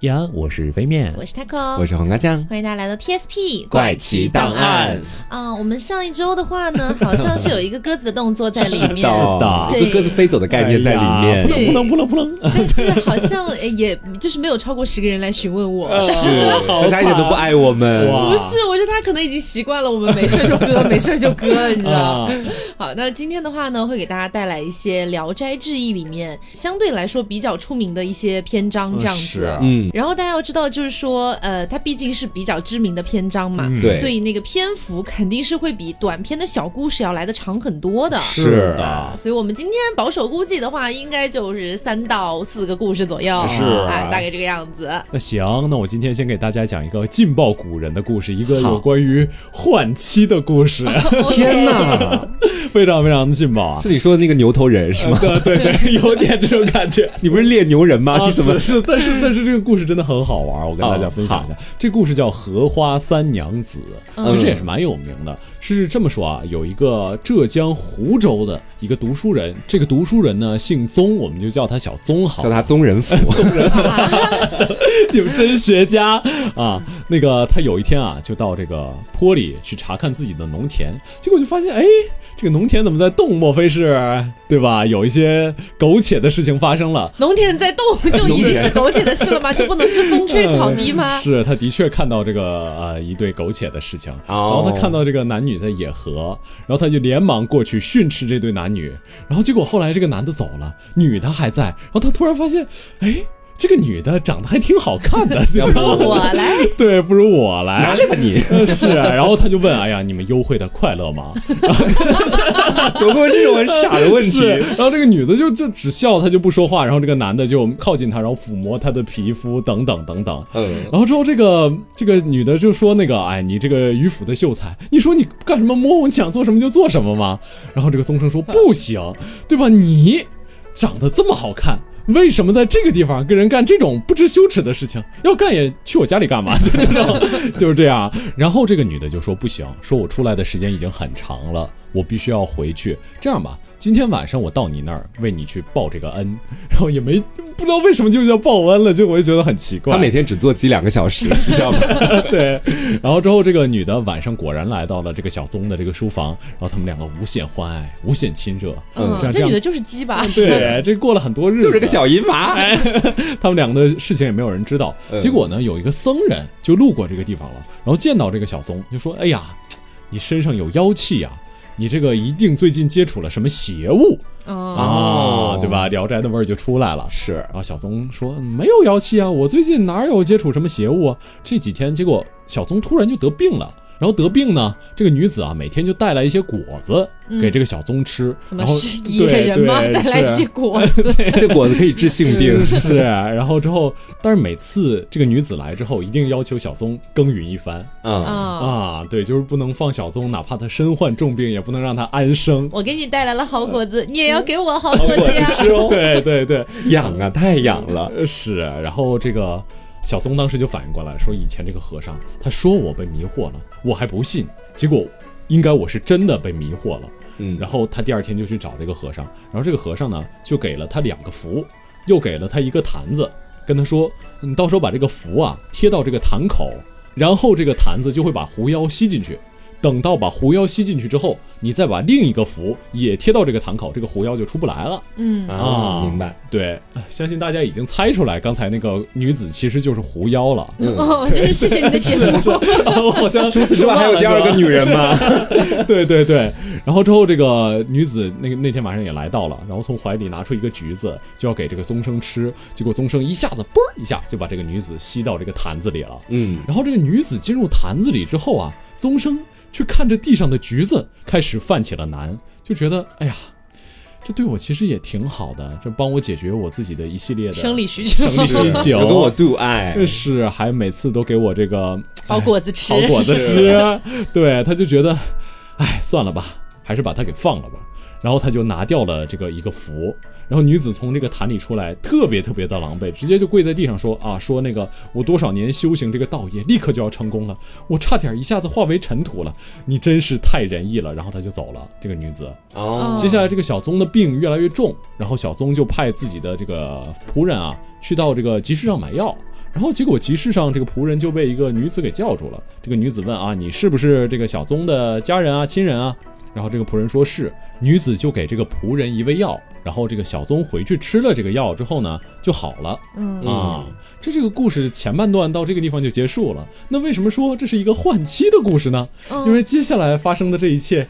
呀，我是飞面，我是 Taco，我是黄瓜酱，欢迎大家来到 TSP 怪奇档案。啊！我们上一周的话呢，好像是有一个鸽子的动作在里面，是的。一个鸽子飞走的。概念在里面，哎呀。扑棱扑棱扑棱，但是好像也就是没有超过十个人来询问我，是。大家一点都不爱我们，不是，我觉得他可能已经习惯了我们没事就割，没事就割，你知道啊？好，那今天的话呢，会给大家带来一些《聊斋志异》里面相对来说比较出名的一些篇章，这样子。是嗯，然后大家要知道，就是说，呃，它毕竟是比较知名的篇章嘛，嗯对所以那个篇幅肯定是会比短篇的小故事要来的长很多的。是的，所以我们今天保守估计的话，应该就是三到四个故事左右，是哎，大概这个样子。那行，那我今天先给大家讲一个劲爆古人的故事，一个好有关于换妻的故事，天哪，非常非常的劲爆啊！是你说的那个牛头人是吗？对对对，有点这种感觉。你不是猎牛人吗？啊，你怎么是是，但是但是这个故事真的很好玩，我跟大家分享一下。这故事叫《荷花三娘子》，其实也是蛮有名的。是这么说啊，有一个浙江湖州的一个读书人，这个读书人呢姓宗，我们就叫他小宗好。叫他宗人府？你们真学家啊！那个他有一天啊，就到这个坡里去查看自己的农田，结果就发现，哎，这个农田怎么在动？莫非是对吧？有一些苟且的事情发生了。农田在动就已经是苟且的事了吗？就不能是风吹草低吗？是他的确看到这个呃一对苟且的事情，然后他看到这个男女在野合，然后他就连忙过去训斥这对男女，然后结果后来这个男的走了，女的还在，然后他突然发现，哎。这个女的长得还挺好看的，对吧？我来，对，不如我来。哪里吧你？呃是，然后他就问：“哎呀，你们幽会的快乐吗怎么会问这种很傻的问？”题？然后这个女的就就只笑，她就不说话，然后这个男的就靠近她，然后抚摸她的皮肤等等等等。嗯，然后之后这个这个女的就说：“那个，哎，你这个迂腐的秀才，你说你干什么摸我，你想做什么就做什么吗？”然后这个宗生说：“不行，对吧？你长得这么好看。”为什么在这个地方跟人干这种不知羞耻的事情？要干也去我家里干嘛？就这种，就是这样。然后这个女的就说不行，说我出来的时间已经很长了，我必须要回去。这样吧，今天晚上我到你那儿为你去报这个恩。然后也没不知道为什么就叫报恩了，就我就觉得很奇怪。他每天只做鸡两个小时，你知道吗？对，然后之后这个女的晚上果然来到了这个小宗的这个书房，然后他们两个无限欢爱，无限亲热。嗯这，这女的就是鸡吧？对，这过了很多日子，就是个小淫娃。哎，他们两个的事情也没有人知道。嗯结果呢，有一个僧人就路过这个地方了，然后见到这个小宗，就说：“哎呀，你身上有妖气呀、你这个一定最近接触了什么邪物哦，啊，对吧？聊斋的味儿就出来了。”是然后小宗说：“嗯没有妖气啊，我最近哪有接触什么邪物啊？这几天，结果小宗突然就得病了。然后得病呢，这个女子啊，每天就带来一些果子给这个小宗吃。怎么然后是野人吗？对对 带来一些果子，这果子可以治性病。是，然后之后，但是每次这个女子来之后，一定要求小宗耕耘一番嗯，啊。啊，对，就是不能放小宗，哪怕他身患重病，也不能让他安生。我给你带来了好果子，你也要给我好果子呀！对对对，养啊，太养了。呃是。然后这个小宗当时就反应过来，说以前这个和尚他说我被迷惑了，我还不信，结果应该我是真的被迷惑了。嗯，然后他第二天就去找这个和尚，然后这个和尚呢就给了他两个符，又给了他一个坛子，跟他说，你到时候把这个符啊贴到这个坛口，然后这个坛子就会把狐妖吸进去。等到把狐妖吸进去之后，你再把另一个符也贴到这个坛口，这个狐妖就出不来了。嗯，啊，明白。对，相信大家已经猜出来，刚才那个女子其实就是狐妖了。哦，真是谢谢你的解说。我好像除此之外还有第二个女人吗？对对对，然后之后这个女子那个那天晚上也来到了，然后从怀里拿出一个橘子，就要给这个宗生吃，结果宗生一下子嘣儿一下就把这个女子吸到这个坛子里了。嗯，然后这个女子进入坛子里之后啊，宗生却看着地上的橘子，开始犯起了难，就觉得哎呀。这对我其实也挺好的，这帮我解决我自己的一系列的生理需求生理需 求，有跟我度爱。是，还每次都给我这个好果子吃，好果子 吃，对，他就觉得，哎，算了吧，还是把它给放了吧。然后他就拿掉了这个一个符，然后女子从这个坛里出来，特别特别的狼狈，直接就跪在地上说啊，说那个我多少年修行这个道业，立刻就要成功了，我差点一下子化为尘土了，你真是太仁义了。然后他就走了，这个女子。哦，接下来这个小宗的病越来越重，然后小宗就派自己的这个仆人啊，去到这个集市上买药。然然后结果集市上这个仆人就被一个女子给叫住了。这个女子问啊，你是不是这个小宗的家人啊、亲人啊？然后这个仆人说是，女子就给这个仆人一味药，然后这个小宗回去吃了这个药之后呢，就好了。嗯啊，这这个故事前半段到这个地方就结束了。那为什么说这是一个换妻的故事呢？因为接下来发生的这一切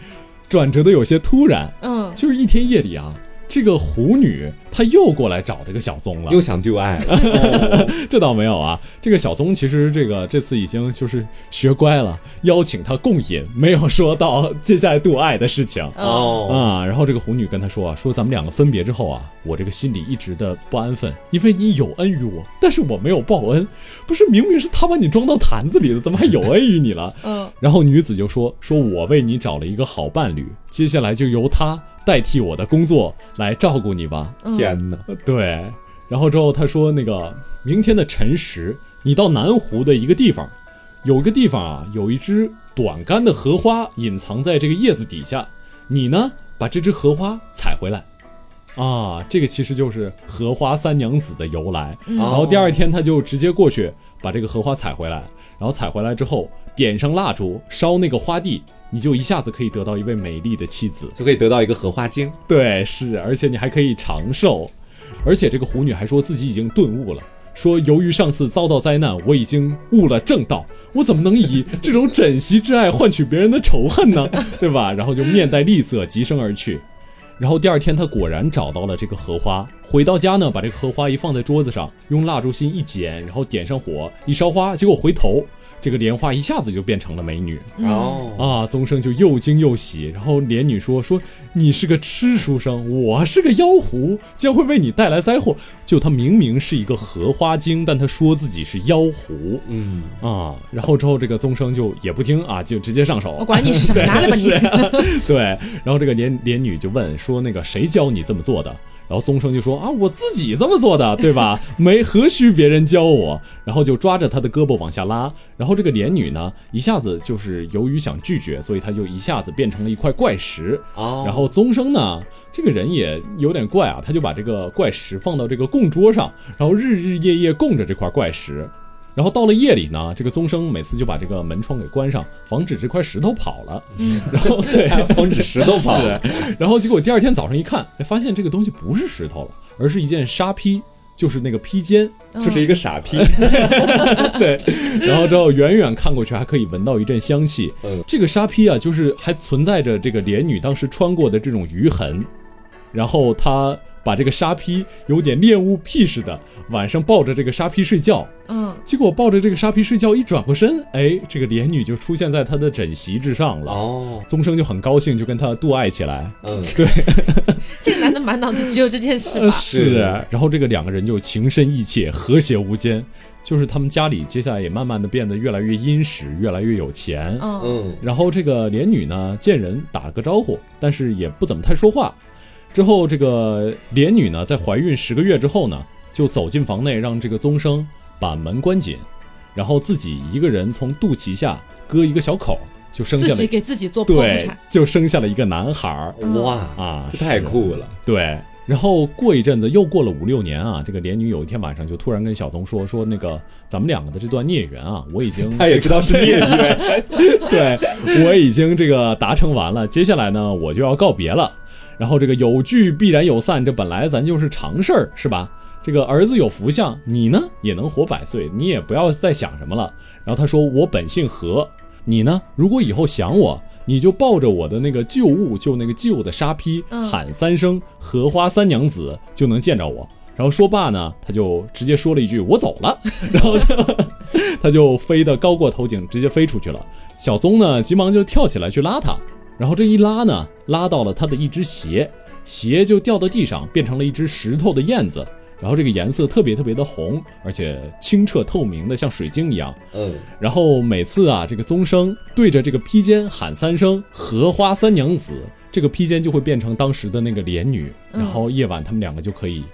转折的有些突然。嗯，就是一天夜里啊，这个狐女她又过来找这个小宗了。又想丢爱了，这倒没有啊，这个小宗其实这个这次已经就是学乖了，邀请他共饮，没有说到接下来度爱的事情。哦，啊，然后这个狐女跟他说啊，说咱们两个分别之后啊，我这个心里一直的不安分，因为你有恩于我，但是我没有报恩，不是明明是他把你装到坛子里的，怎么还有恩于你了？嗯，然后女子就说，说我为你找了一个好伴侣，接下来就由他代替我的工作来照顾你吧。天哪！对，然后之后他说那个明天的辰时，你到南湖的一个地方，有一个地方啊，有一只短干的荷花隐藏在这个叶子底下，你呢把这只荷花采回来。啊，这个其实就是荷花三娘子的由来。嗯然后第二天他就直接过去把这个荷花采回来，然后采回来之后点上蜡烛，烧那个花地，你就一下子可以得到一位美丽的妻子。就可以得到一个荷花精。对，是，而且你还可以长寿，而且这个狐女还说自己已经顿悟了，说由于上次遭到灾难，我已经悟了正道，我怎么能以这种枕席之爱换取别人的仇恨呢？对吧？然后就面带厉色，疾声而去。然后第二天，他果然找到了这个荷花。回到家呢，把这个荷花一放在桌子上，用蜡烛芯一剪，然后点上火一烧花，结果回头，这个莲花一下子就变成了美女。哦，啊，宗生就又惊又喜，然后莲女说说你是个痴书生，我是个妖狐，将会为你带来灾祸。就他明明是一个荷花精，但他说自己是妖狐嗯，啊。然后之后这个宗生就也不听啊，就直接上手。我管你是什么，拿来吧你。对，然后这个莲莲女就问说那个谁教你这么做的？然后宗生就说啊，我自己这么做的，对吧？没何须别人教我。然后就抓着他的胳膊往下拉。然后这个莲女呢，一下子就是由于想拒绝，所以她就一下子变成了一块怪石。哦，然后宗生呢，这个人也有点怪啊，他就把这个怪石放到这个供桌上，然后日日夜夜供着这块怪石。然后到了夜里呢，这个宗生每次就把这个门窗给关上，防止这块石头跑了。嗯，然后对，防止石头跑。了，然后结果第二天早上一看，哎，发现这个东西不是石头了，而是一件纱披，就是那个披肩。就是一个傻逼。对，然后之后远远看过去还可以闻到一阵香气。嗯这个纱披啊，就是还存在着这个莲女当时穿过的这种余痕，然后她把这个沙披有点恋物癖似的，晚上抱着这个沙披睡觉。嗯，结果抱着这个沙披睡觉，一转过身，哎，这个莲女就出现在他的枕席之上了。哦，宗生就很高兴，就跟他度爱起来。嗯，对 这个男的满脑子只有这件事吧？是，然后这个两个人就情深意切，和谐无间。就是他们家里接下来也慢慢的变得越来越殷实，越来越有钱。嗯嗯，然后这个莲女呢，见人打了个招呼，但是也不怎么太说话。之后这个莲女呢，在怀孕十个月之后呢，就走进房内，让这个宗生把门关紧，然后自己一个人从肚脐下割一个小口，就生下了自己给自己做对产。，就生下了一个男孩儿哇，啊，这太酷了。对，然后过一阵子，又过了五六年啊，这个莲女有一天晚上就突然跟小宗说说那个咱们两个的这段孽缘啊，我已经 他也知道是孽缘。对我已经这个达成完了，接下来呢我就要告别了。然后这个有聚必然有散，这本来咱就是常事儿，是吧？这个儿子有福相，你呢也能活百岁，你也不要再想什么了。然后他说我本姓何，你呢如果以后想我，你就抱着我的那个旧物，就那个旧的沙披，嗯喊三声“荷花三娘子”，就能见着我。然后说罢呢，他就直接说了一句“我走了”，然后就 他就飞得高过头顶，直接飞出去了。小宗呢，急忙就跳起来去拉他，然后这一拉呢，拉到了他的一只鞋，鞋就掉到地上，变成了一只石头的燕子。然后这个颜色特别特别的红，而且清澈透明的，像水晶一样。嗯，然后每次啊，这个宗生对着这个披肩喊三声“荷花三娘子”，这个披肩就会变成当时的那个莲女，嗯然后夜晚他们两个就可以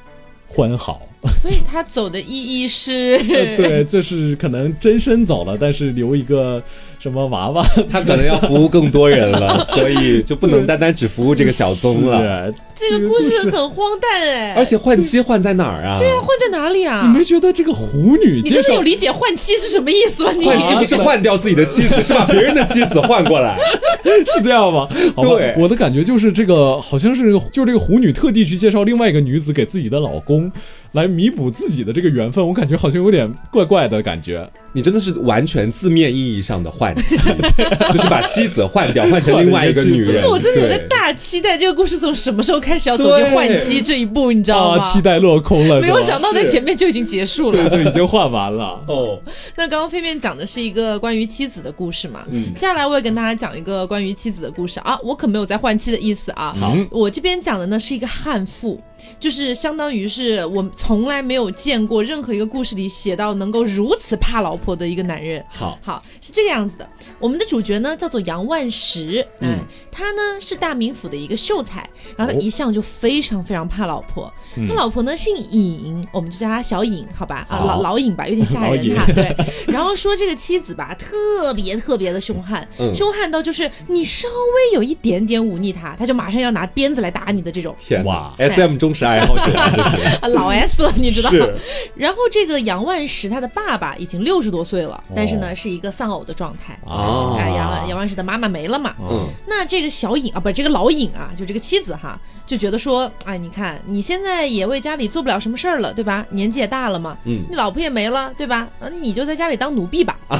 欢好。所以他走的意义是，呃对，就是可能真身走了，但是留一个什么娃娃 他可能要服务更多人了，所以就不能单单只服务这个小宗了。是这个故事很荒诞哎。而且换妻换在哪儿啊？对啊换在哪里啊？你没觉得这个狐女你真的有理解换妻是什么意思吗？你换妻不是换掉自己的妻子，是把别人的妻子换过来。是这样吗？好吧对我的感觉就是这个好像是，就这个狐女特地去介绍另外一个女子给自己的老公，来弥补自己的这个缘分，我感觉好像有点怪怪的感觉。你真的是完全字面意义上的换妻，就是把妻子换掉，换成另外一个女人。不是，我真的有在大期待这个故事从什么时候开始要走进换妻这一步，你知道啊，吗？期待落空了，没有想到在前面就已经结束了。对，就已经换完了。哦，那刚刚飞面讲的是一个关于妻子的故事嘛，嗯接下来我也跟大家讲一个关于妻子的故事啊，我可没有在换妻的意思啊。好我这边讲的呢是一个悍妇，就是相当于是我从来没有见过任何一个故事里写到能够如此怕老婆的一个男人。好，好，是这个样子的。我们的主角呢叫做杨万石，嗯，他呢是大名府的一个秀才，然后他哦一向就非常非常怕老婆。他老婆呢姓尹，我们就叫他小尹，好吧？啊，老老尹吧，有点吓人哈。对，然后说这个妻子吧，特别特别的凶悍，嗯凶悍到就是你稍微有一点点忤逆他，他就马上要拿鞭子来打你的这种。天哇，S M 忠实爱好者 老 S 了，你知道？然后这个杨万石他的爸爸已经六十多岁了，但是呢是一个丧偶的状态。哦哎，杨杨万石的妈妈没了嘛？嗯，那这个小尹啊，不，这个老尹啊，就这个妻子哈，就觉得说，哎，你看你现在也为家里做不了什么事儿了，对吧？年纪也大了嘛，嗯你老婆也没了，对吧？嗯，你就在家里当奴婢吧，哎，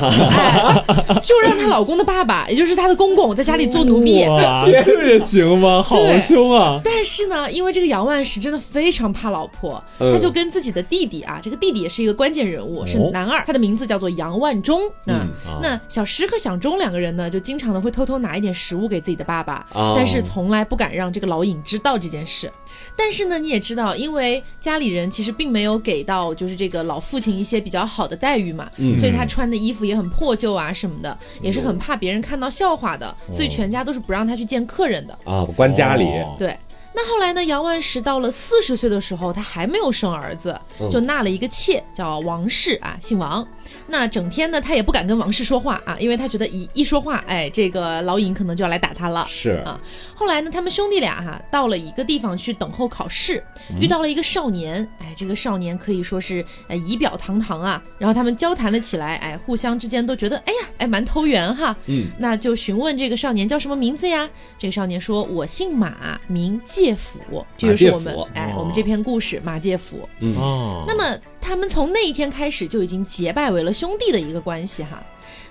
就让她老公的爸爸，也就是她的公公，在家里做奴婢。哇，这也行吗？好凶啊！但是呢，因为这个杨万石真的非常怕老婆，嗯他就跟自己的弟弟啊，这个弟弟也是一个关键人物，是哦男二，他的名字叫做杨万忠。那、那小石和小钟两个人呢，就经常的会偷偷拿一点食物给自己的爸爸，哦但是从来不敢让这个老尹知道这件事。但是呢，你也知道，因为家里人其实并没有给到就是这个老父亲一些比较好的待遇嘛，嗯所以他穿的衣服也很破旧啊什么的，也是很怕别人看到笑话的，所以全家都是不让他去见客人的。啊，关家里，哦对。那后来呢？杨万石到了四十岁的时候，他还没有生儿子，就纳了一个妾，叫王氏啊，姓王。那整天呢，他也不敢跟王氏说话啊，因为他觉得一一说话，哎，这个老尹可能就要来打他了。是啊后来呢，他们兄弟俩哈、到了一个地方去等候考试，遇到了一个少年，哎，这个少年可以说是呃仪表堂堂啊，然后他们交谈了起来，哎，互相之间都觉得哎呀，哎蛮投缘哈，嗯，那就询问这个少年叫什么名字呀？这个少年说：“我姓马，名介甫。”这就是我们哎哦我们这篇故事马介甫。哦，那么他们从那一天开始就已经结拜为了兄弟的一个关系哈。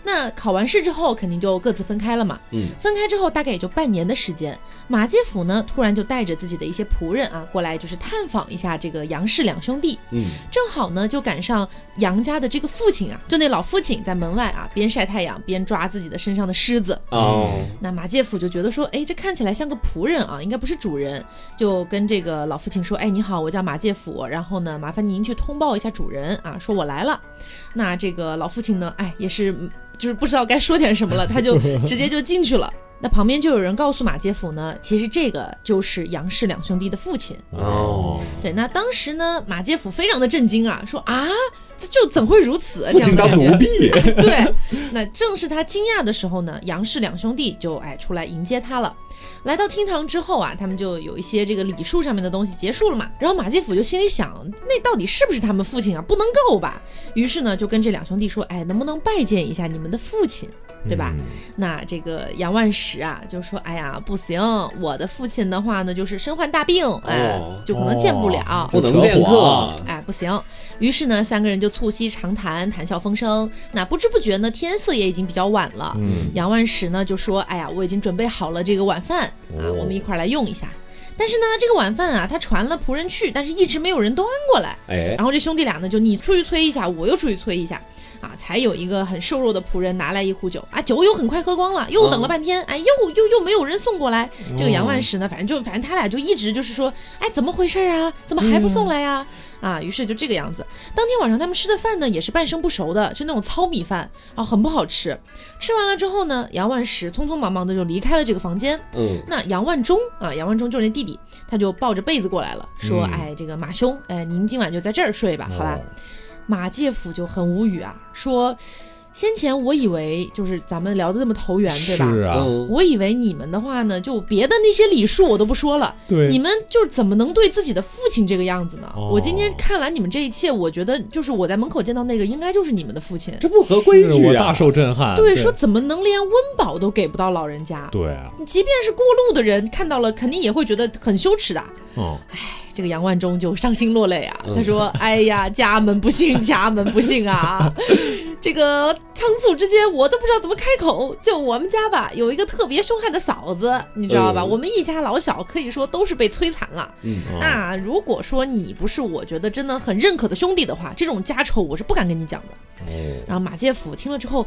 那考完试之后，肯定就各自分开了嘛。嗯，分开之后大概也就半年的时间，马介甫呢突然就带着自己的一些仆人啊过来，就是探访一下这个杨氏两兄弟。嗯，正好呢就赶上杨家的这个父亲啊，就那老父亲在门外啊边晒太阳边抓自己的身上的虱子。哦，那马介甫就觉得说，哎，这看起来像个仆人啊，应该不是主人，就跟这个老父亲说，哎，你好，我叫马介甫，然后呢，麻烦您去通报一下主人啊，说我来了。那这个老父亲呢，哎，也是嗯就是不知道该说点什么了，他就 直接就进去了。那旁边就有人告诉马介甫呢，其实这个就是杨氏两兄弟的父亲。哦，对，那当时呢，马介甫非常的震惊啊，说啊，这就怎会如此？父亲当这样的感觉奴婢，对，那正是他惊讶的时候呢，杨氏两兄弟就哎出来迎接他了。来到厅堂之后啊，他们就有一些这个礼数上面的东西结束了嘛。然后马介甫就心里想，那到底是不是他们父亲啊？不能够吧？于是呢，就跟这两兄弟说，哎，能不能拜见一下你们的父亲，对吧？那这个杨万石啊，就说，哎呀，不行，我的父亲的话呢，就是身患大病，哎，哦就可能见不了。哦不能见客，哎，不行。于是呢，三个人就促膝长谈，谈笑风生。那不知不觉呢，天色也已经比较晚了。嗯，杨万石呢就说：“哎呀，我已经准备好了这个晚饭啊，哦我们一块儿来用一下。”但是呢，这个晚饭啊，他传了仆人去，但是一直没有人端过来。哎，然后这兄弟俩呢，就你出去催一下，我又出去催一下，啊，才有一个很瘦弱的仆人拿来一壶酒，啊，酒又很快喝光了，又等了半天，哎，又又又没有人送过来。这个杨万石呢，反正就反正他俩就一直就是说，哎，怎么回事啊？怎么还不送来呀、啊，于是就这个样子。当天晚上他们吃的饭呢，也是半生不熟的，是那种糙米饭啊，很不好吃。吃完了之后呢，杨万石匆匆忙忙的就离开了这个房间。嗯，那杨万忠啊，杨万忠就是那弟弟，他就抱着被子过来了，说：“嗯哎，这个马兄，哎，您今晚就在这儿睡吧，好吧？”哦马介甫就很无语啊，说：“先前我以为就是咱们聊的那么投缘，对吧？是啊，嗯，我以为你们的话呢，就别的那些礼数我都不说了，对你们就是怎么能对自己的父亲这个样子呢？哦我今天看完你们这一切，我觉得就是我在门口见到那个，应该就是你们的父亲。这不合规矩啊！我大受震撼。对，说怎么能连温饱都给不到老人家？对啊，即便是过路的人看到了，肯定也会觉得很羞耻的。嗯，这个杨万忠就伤心落泪啊，嗯他说：“哎呀，家门不幸，家门不幸啊！这个仓促之间，我都不知道怎么开口。就我们家吧，有一个特别凶悍的嫂子，你知道吧？嗯我们一家老小可以说都是被摧残了。嗯那如果说你不是我觉得真的很认可的兄弟的话，这种家丑我是不敢跟你讲的。”哦，然后马介甫听了之后，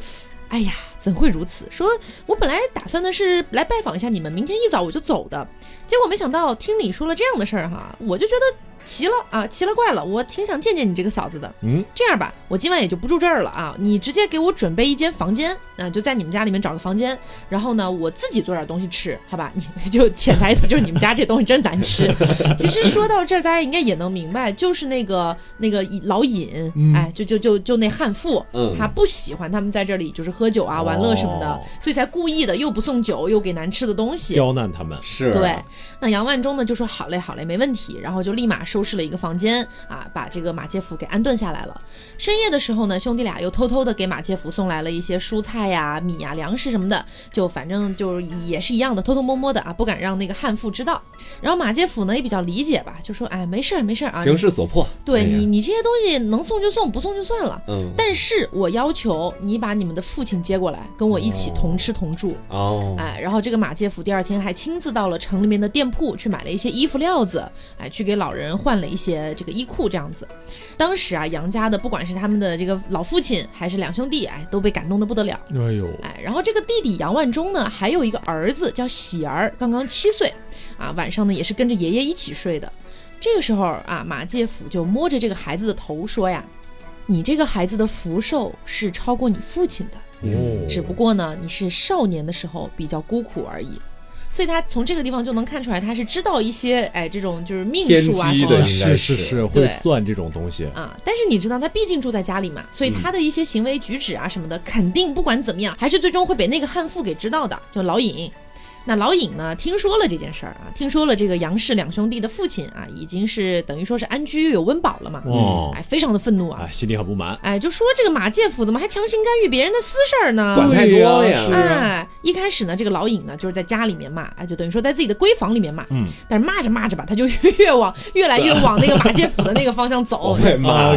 哎呀，怎会如此？说我本来打算的是来拜访一下你们，明天一早我就走的，结果没想到听你说了这样的事儿哈，我就觉得奇了啊，奇了怪了，我挺想见见你这个嫂子的。嗯，这样吧，我今晚也就不住这儿了啊，你直接给我准备一间房间啊，就在你们家里面找个房间，然后呢，我自己做点东西吃，好吧？你就潜台词就是你们家这东西真难吃。其实说到这儿，大家应该也能明白，就是那个那个老尹，嗯哎，就就就就那悍妇，嗯他不喜欢他们在这里就是喝酒啊、玩乐什么的，哦所以才故意的又不送酒，又给难吃的东西。刁难他们。是，对，那杨万忠呢就说好嘞好嘞，没问题，然后就立马收拾了一个房间啊，把这个马介甫给安顿下来了。深夜的时候呢，兄弟俩又偷偷的给马介甫送来了一些蔬菜呀、米呀、粮食什么的，就反正就是也是一样的，偷偷摸摸的啊，不敢让那个悍妇知道。然后马介甫呢也比较理解吧，就说哎没事儿没事儿啊，形势所迫。对哎你你这些东西能送就送，不送就算了。嗯，但是我要求你把你们的父亲接过来，跟我一起同吃同住。哦，哎，然后这个马介甫第二天还亲自到了城里面的店铺去买了一些衣服料子，哎，去给老人换了一些这个衣裤这样子。当时啊，杨家的不管是他们的这个老父亲还是两兄弟，哎，都被感动的不得了。哎呦，哎，然后这个弟弟杨万忠呢，还有一个儿子叫喜儿，刚刚七岁，啊，晚上呢也是跟着爷爷一起睡的。这个时候啊，马介甫就摸着这个孩子的头说呀：“你这个孩子的福寿是超过你父亲的。”哦，只不过呢，你是少年的时候比较孤苦而已。所以他从这个地方就能看出来，他是知道一些哎这种就是命数啊什么的是是是，会算这种东西。啊。但是你知道，他毕竟住在家里嘛，所以他的一些行为举止啊什么的，肯定不管怎么样，还是最终会被那个悍妇给知道的，就老尹。那老尹呢，听说了这件事儿啊，听说了这个杨氏两兄弟的父亲啊，已经是等于说是安居有温饱了嘛，哦哎，非常的愤怒啊哎，，心里很不满。哎，就说这个马介甫怎么还强行干预别人的私事儿呢？管太多了呀对呀哎，一开始呢，这个老尹呢就是在家里面骂，哎，就等于说在自己的闺房里面骂，嗯，但是骂着骂着吧，他就越越往越来越往那个马介甫的那个方向走！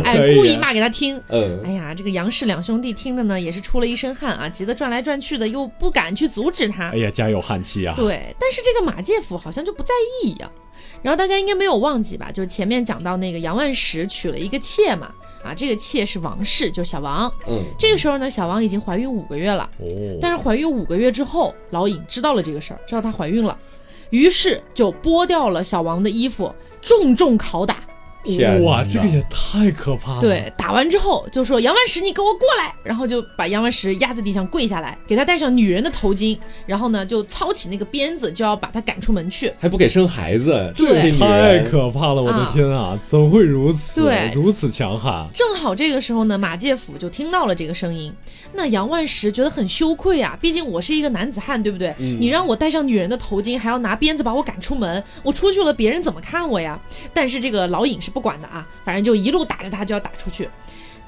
哎可，以故意骂给他听。嗯，哎呀，这个杨氏两兄弟听的呢，也是出了一身汗啊，急得转来转去的，又不敢去阻止他哎。呀，家有悍气啊！对，但是这个马介甫好像就不在意一样。然后大家应该没有忘记吧？就是前面讲到那个杨万石娶了一个妾嘛，啊，这个妾是王氏，就是小王。嗯，这个时候呢，小王已经怀孕五个月了。哦，但是怀孕五个月之后，老尹知道了这个事儿，知道她怀孕了，于是就剥掉了小王的衣服，重重拷打。天哇，这个也太可怕了。对，打完之后就说杨万石，你给我过来，然后就把杨万石压在地上跪下来，给他戴上女人的头巾，然后呢就操起那个鞭子，就要把他赶出门去。还不给生孩子，对太可怕了！我的啊天啊，怎会如此？对如此强悍。正好这个时候呢，马介甫就听到了这个声音。那杨万石觉得很羞愧啊，毕竟我是一个男子汉，对不对？嗯你让我戴上女人的头巾，还要拿鞭子把我赶出门，我出去了，别人怎么看我呀？但是这个老尹是不管的啊，反正就一路打着他就要打出去。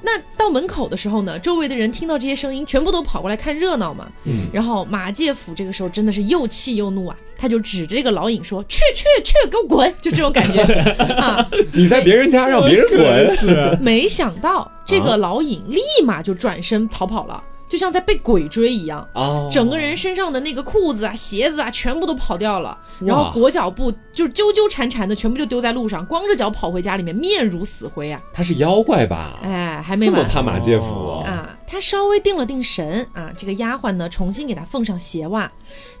那到门口的时候呢，周围的人听到这些声音，全部都跑过来看热闹嘛。嗯，然后马介甫这个时候真的是又气又怒啊，他就指着这个老尹说：“去去去，给我滚！”就这种感觉 啊。你在别人家让别人滚，是没想到这个老尹立马就转身逃跑了，就像在被鬼追一样。哦，整个人身上的那个裤子啊、鞋子啊，全部都跑掉了，然后裹脚布就是纠纠缠缠的，全部就丢在路上，光着脚跑回家里面，面如死灰啊！他是妖怪吧？哎，还没完这么怕马介甫哦啊！他稍微定了定神啊，这个丫鬟呢重新给他奉上鞋袜。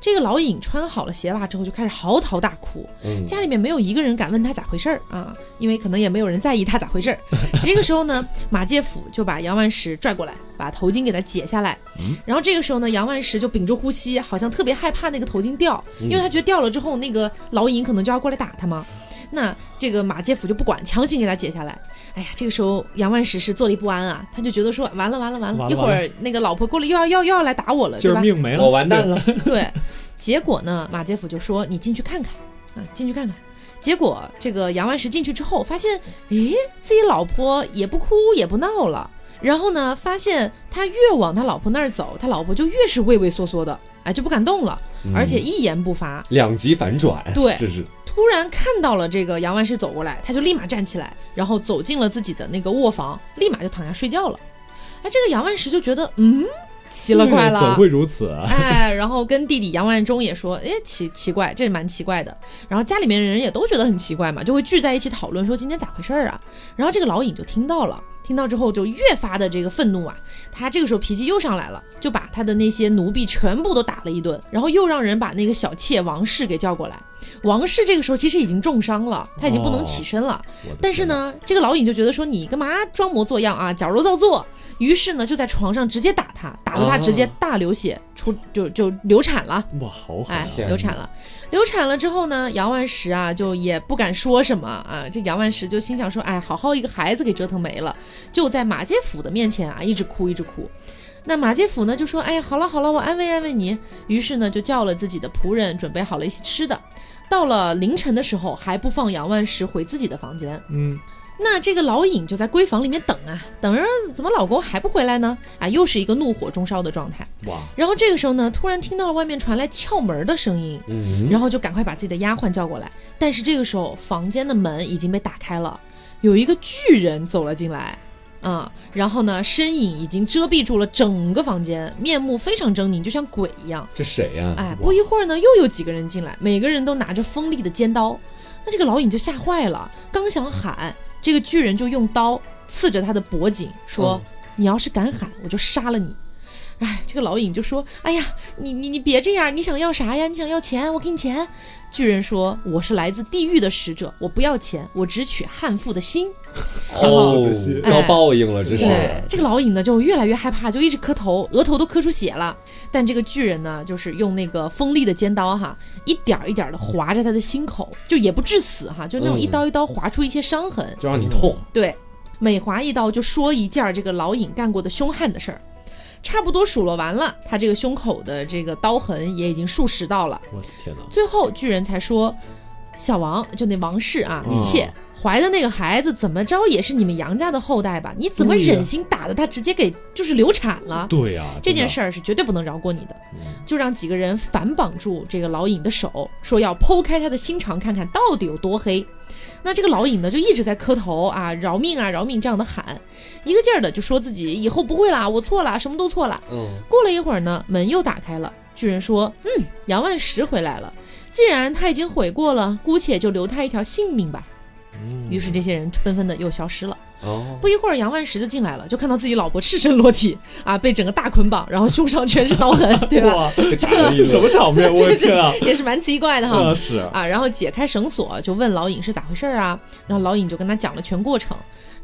这个老尹穿好了鞋袜之后，就开始嚎啕大哭。嗯家里面没有一个人敢问他咋回事儿啊，因为可能也没有人在意他咋回事儿。这个时候呢，马介甫就把杨万石拽过来，把头巾给他解下来。然后这个时候呢，杨万石就屏住呼吸，好像特别害怕那个头巾掉，因为他觉得掉了之后，那个老尹可能就要过来打他嘛。那这个马介甫就不管，强行给他解下来。哎呀，这个时候杨万石是坐立不安啊，他就觉得说完了完了完了，一会儿那个老婆过来又要要又要来打我了，今对吧？儿命没了，我完蛋了，对，结果呢，马介甫就说：“你进去看看啊，进去看看。”结果这个杨万石进去之后，发现，诶，自己老婆也不哭也不闹了。然后呢，发现他越往他老婆那儿走，他老婆就越是畏畏缩缩的，哎，就不敢动了，而且一言不发。两极反转，对这是突然看到了这个杨万石走过来，他就立马站起来，然后走进了自己的那个卧房，立马就躺下睡觉了。哎，这个杨万石就觉得，嗯，奇了怪了，怎会如此啊？哎，然后跟弟弟杨万忠也说，哎，奇奇怪，这蛮奇怪的。然后家里面的人也都觉得很奇怪嘛，就会聚在一起讨论说今天咋回事儿啊。然后这个老尹就听到了，听到之后就越发的这个愤怒啊，他这个时候脾气又上来了，就把他的那些奴婢全部都打了一顿，然后又让人把那个小妾王氏给叫过来。王氏这个时候其实已经重伤了，他已经不能起身了。但是，呢，这个老尹就觉得说你干嘛装模作样啊，矫揉造作。于是呢，就在床上直接打他，打得他直接大流血，出就就流产了，哇，好狠哎流产了。流产了之后呢，杨万石啊就也不敢说什么啊，这杨万石就心想说，哎，好好一个孩子给折腾没了，就在马介甫的面前啊一直哭一直哭。那马介甫呢就说，哎呀，好了好了，我安慰安慰你。于是呢就叫了自己的仆人，准备好了一些吃的。到了凌晨的时候，还不放杨万石回自己的房间。嗯，那这个老尹就在闺房里面等啊，等着怎么老公还不回来呢？啊，又是一个怒火中烧的状态。哇，然后这个时候呢，突然听到了外面传来撬门的声音，嗯，然后就赶快把自己的丫鬟叫过来。但是这个时候，房间的门已经被打开了，有一个巨人走了进来。啊、然后呢，身影已经遮蔽住了整个房间，面目非常狰狞，就像鬼一样。这谁呀？哎，不一会儿呢，又有几个人进来，每个人都拿着锋利的尖刀。那这个老尹就吓坏了，刚想喊，这个巨人就用刀刺着他的脖颈，说：“你要是敢喊，我就杀了你。”哎，这个老尹就说：“哎呀，你你你别这样，你想要啥呀？你想要钱，我给你钱。”巨人说：“我是来自地狱的使者，我不要钱，我只取悍妇的心。”哦遭报应了，这是。对，这个老尹呢就越来越害怕，就一直磕头，额头都磕出血了。但这个巨人呢，就是用那个锋利的尖刀哈，一点儿一点的划着他的心口，就也不致死哈，就那种一刀一刀划出一些伤痕。就让你痛，对，每划一刀就说一件儿这个老尹干过的凶悍的事儿。差不多数落完了，他这个胸口的这个刀痕也已经数十道了。我的天哪！最后巨人才说：“小王，就那王氏啊，妾、怀的那个孩子，怎么着也是你们杨家的后代吧？你怎么忍心打的他直接给就是流产了？对呀，这件，事儿是绝对不能饶过你的。嗯就让几个人反绑住这个老尹的手，说要剖开他的心肠，看看到底有多黑。那这个老尹呢，就一直在磕头啊，饶命啊，饶命这样的喊，一个劲儿的就说自己以后不会啦，我错了，什么都错了。嗯，过了一会儿呢，门又打开了。巨人说：“嗯，杨万石回来了。既然他已经悔过了，姑且就留他一条性命吧。”于是这些人纷纷的又消失了。哦，不一会儿，杨万石就进来了，就看到自己老婆赤身裸体啊，被整个大捆绑，然后胸上全是刀痕，对吧？这个什么场面？我的天啊！也是蛮奇怪的哈。那是啊，然后解开绳索，就问老尹是咋回事儿啊？然后老尹就跟他讲了全过程。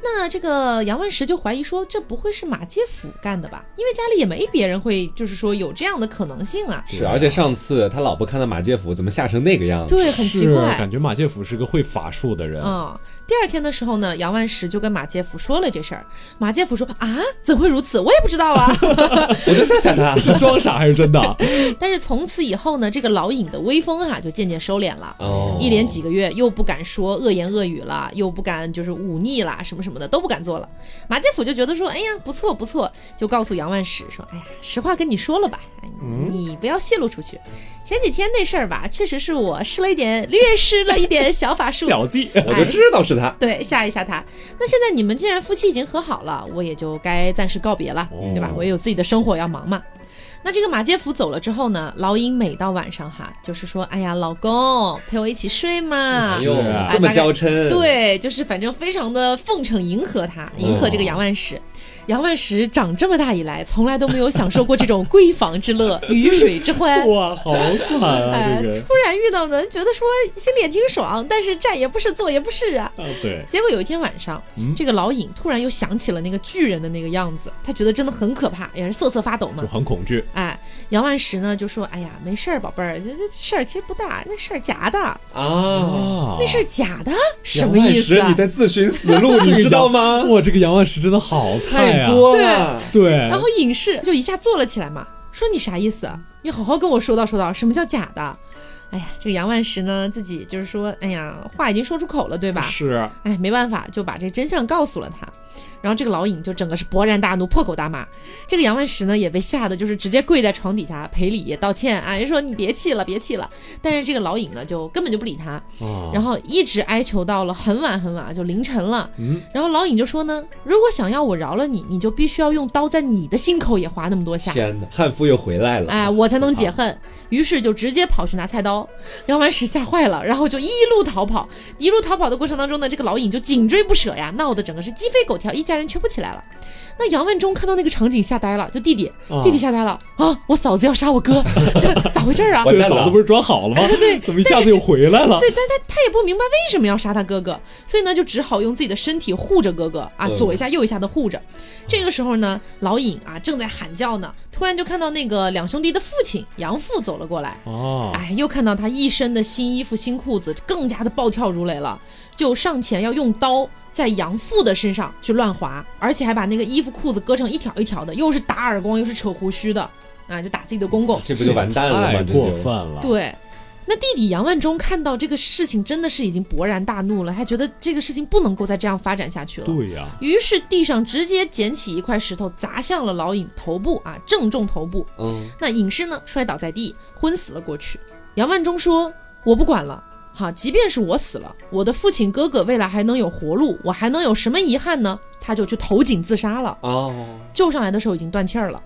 那这个杨万石就怀疑说，这不会是马介甫干的吧？因为家里也没别人会，就是说有这样的可能性啊。是，而且上次他老婆看到马介甫怎么吓成那个样子，对，很奇怪。感觉马介甫是个会法术的人。嗯，第二天的时候呢，杨万石就跟马介甫说了这事儿。马介甫说啊，怎会如此？我也不知道啊。我就吓吓他。是装傻还是真的？但是从此以后呢，这个老尹的威风啊就渐渐收敛了。哦，一连几个月，又不敢说恶言恶语了，又不敢就是忤逆啦，什么什么的都不敢做了。马介甫就觉得说，哎呀，不错不错，就告诉杨万石说，哎呀，实话跟你说了吧，哎你不要泄露出去。前几天那事儿吧，确实是我施了一点，略施了一点小法术，小计，我就知道是他。对，吓一吓他。那现在你们既然夫妻已经和好了，我也就该暂时告别了，哦对吧？我也有自己的生活要忙嘛。那这个马介甫走了之后呢，老尹每到晚上哈，就是说，哎呀，老公陪我一起睡嘛这么娇嗔，，对，就是反正非常的奉承迎合他，迎合这个杨万石。杨万石长这么大以来，从来都没有享受过这种闺房之乐、鱼水之欢。哇，好惨突然遇到呢，觉得说心里也挺爽，但是站也不是，坐也不是啊。啊，对，结果有一天晚上，嗯这个老尹突然又想起了那个巨人的那个样子，他觉得真的很可怕，也是瑟瑟发抖呢就。很恐惧。哎，杨万石呢就说：“哎呀，没事儿，宝贝儿，这这事儿其实不大，那事儿假的，啊。啊那事儿假的，什么意思啊你？”在自寻死路，你知道吗？哇，这个杨万石真的好菜太啊！作了，对，然后影视就一下坐了起来嘛，说：“你啥意思啊？你好好跟我说道说道，什么叫假的？”哎呀，这个杨万石呢，自己就是说，哎呀，话已经说出口了，对吧？是哎，没办法，就把这真相告诉了他。然后这个老尹就整个是勃然大怒，破口大骂。这个杨万石呢也被吓得就是直接跪在床底下赔礼道歉啊，人说你别气了，别气了。但是这个老尹呢就根本就不理他，啊，然后一直哀求到了很晚很晚，就凌晨了。嗯，然后老尹就说呢，如果想要我饶了你，你就必须要用刀在你的心口也划那么多下。天哪，汉服又回来了。哎，我才能解恨。于是就直接跑去拿菜刀，杨万石吓坏了，然后就一路逃跑。一路逃跑的过程当中呢，这个老尹就紧追不舍呀，闹得整个是鸡飞狗跳，一家人全部起来了。那杨万忠看到那个场景吓呆了，就弟弟，啊弟弟吓呆了啊！我嫂子要杀我哥，这咋回事啊？完蛋了对嫂子不是装好了吗？对怎么一下子又回来了？对，但他他也不明白为什么要杀他哥哥，所以呢，就只好用自己的身体护着哥哥啊，嗯左一下右一下的护着。这个时候呢，老尹啊正在喊叫呢，突然就看到那个两兄弟的父亲杨父走了过来，哦，哎，又看到他一身的新衣服、新裤子，更加的暴跳如雷了，就上前要用刀在杨父的身上去乱划，而且还把那个衣服、裤子割成一条一条的，又是打耳光，又是扯胡须的，啊，就打自己的公公。这不就完蛋了吗？太过分了。对，那弟弟杨万忠看到这个事情，真的是已经勃然大怒了，他觉得这个事情不能够再这样发展下去了。对呀，于是地上直接捡起一块石头砸向了老尹头部啊，正中头部。嗯，那尹氏呢摔倒在地，昏死了过去。杨万忠说：“我不管了，哈，即便是我死了，我的父亲哥哥未来还能有活路，我还能有什么遗憾呢？”他就去投井自杀了。哦，救上来的时候已经断气儿了。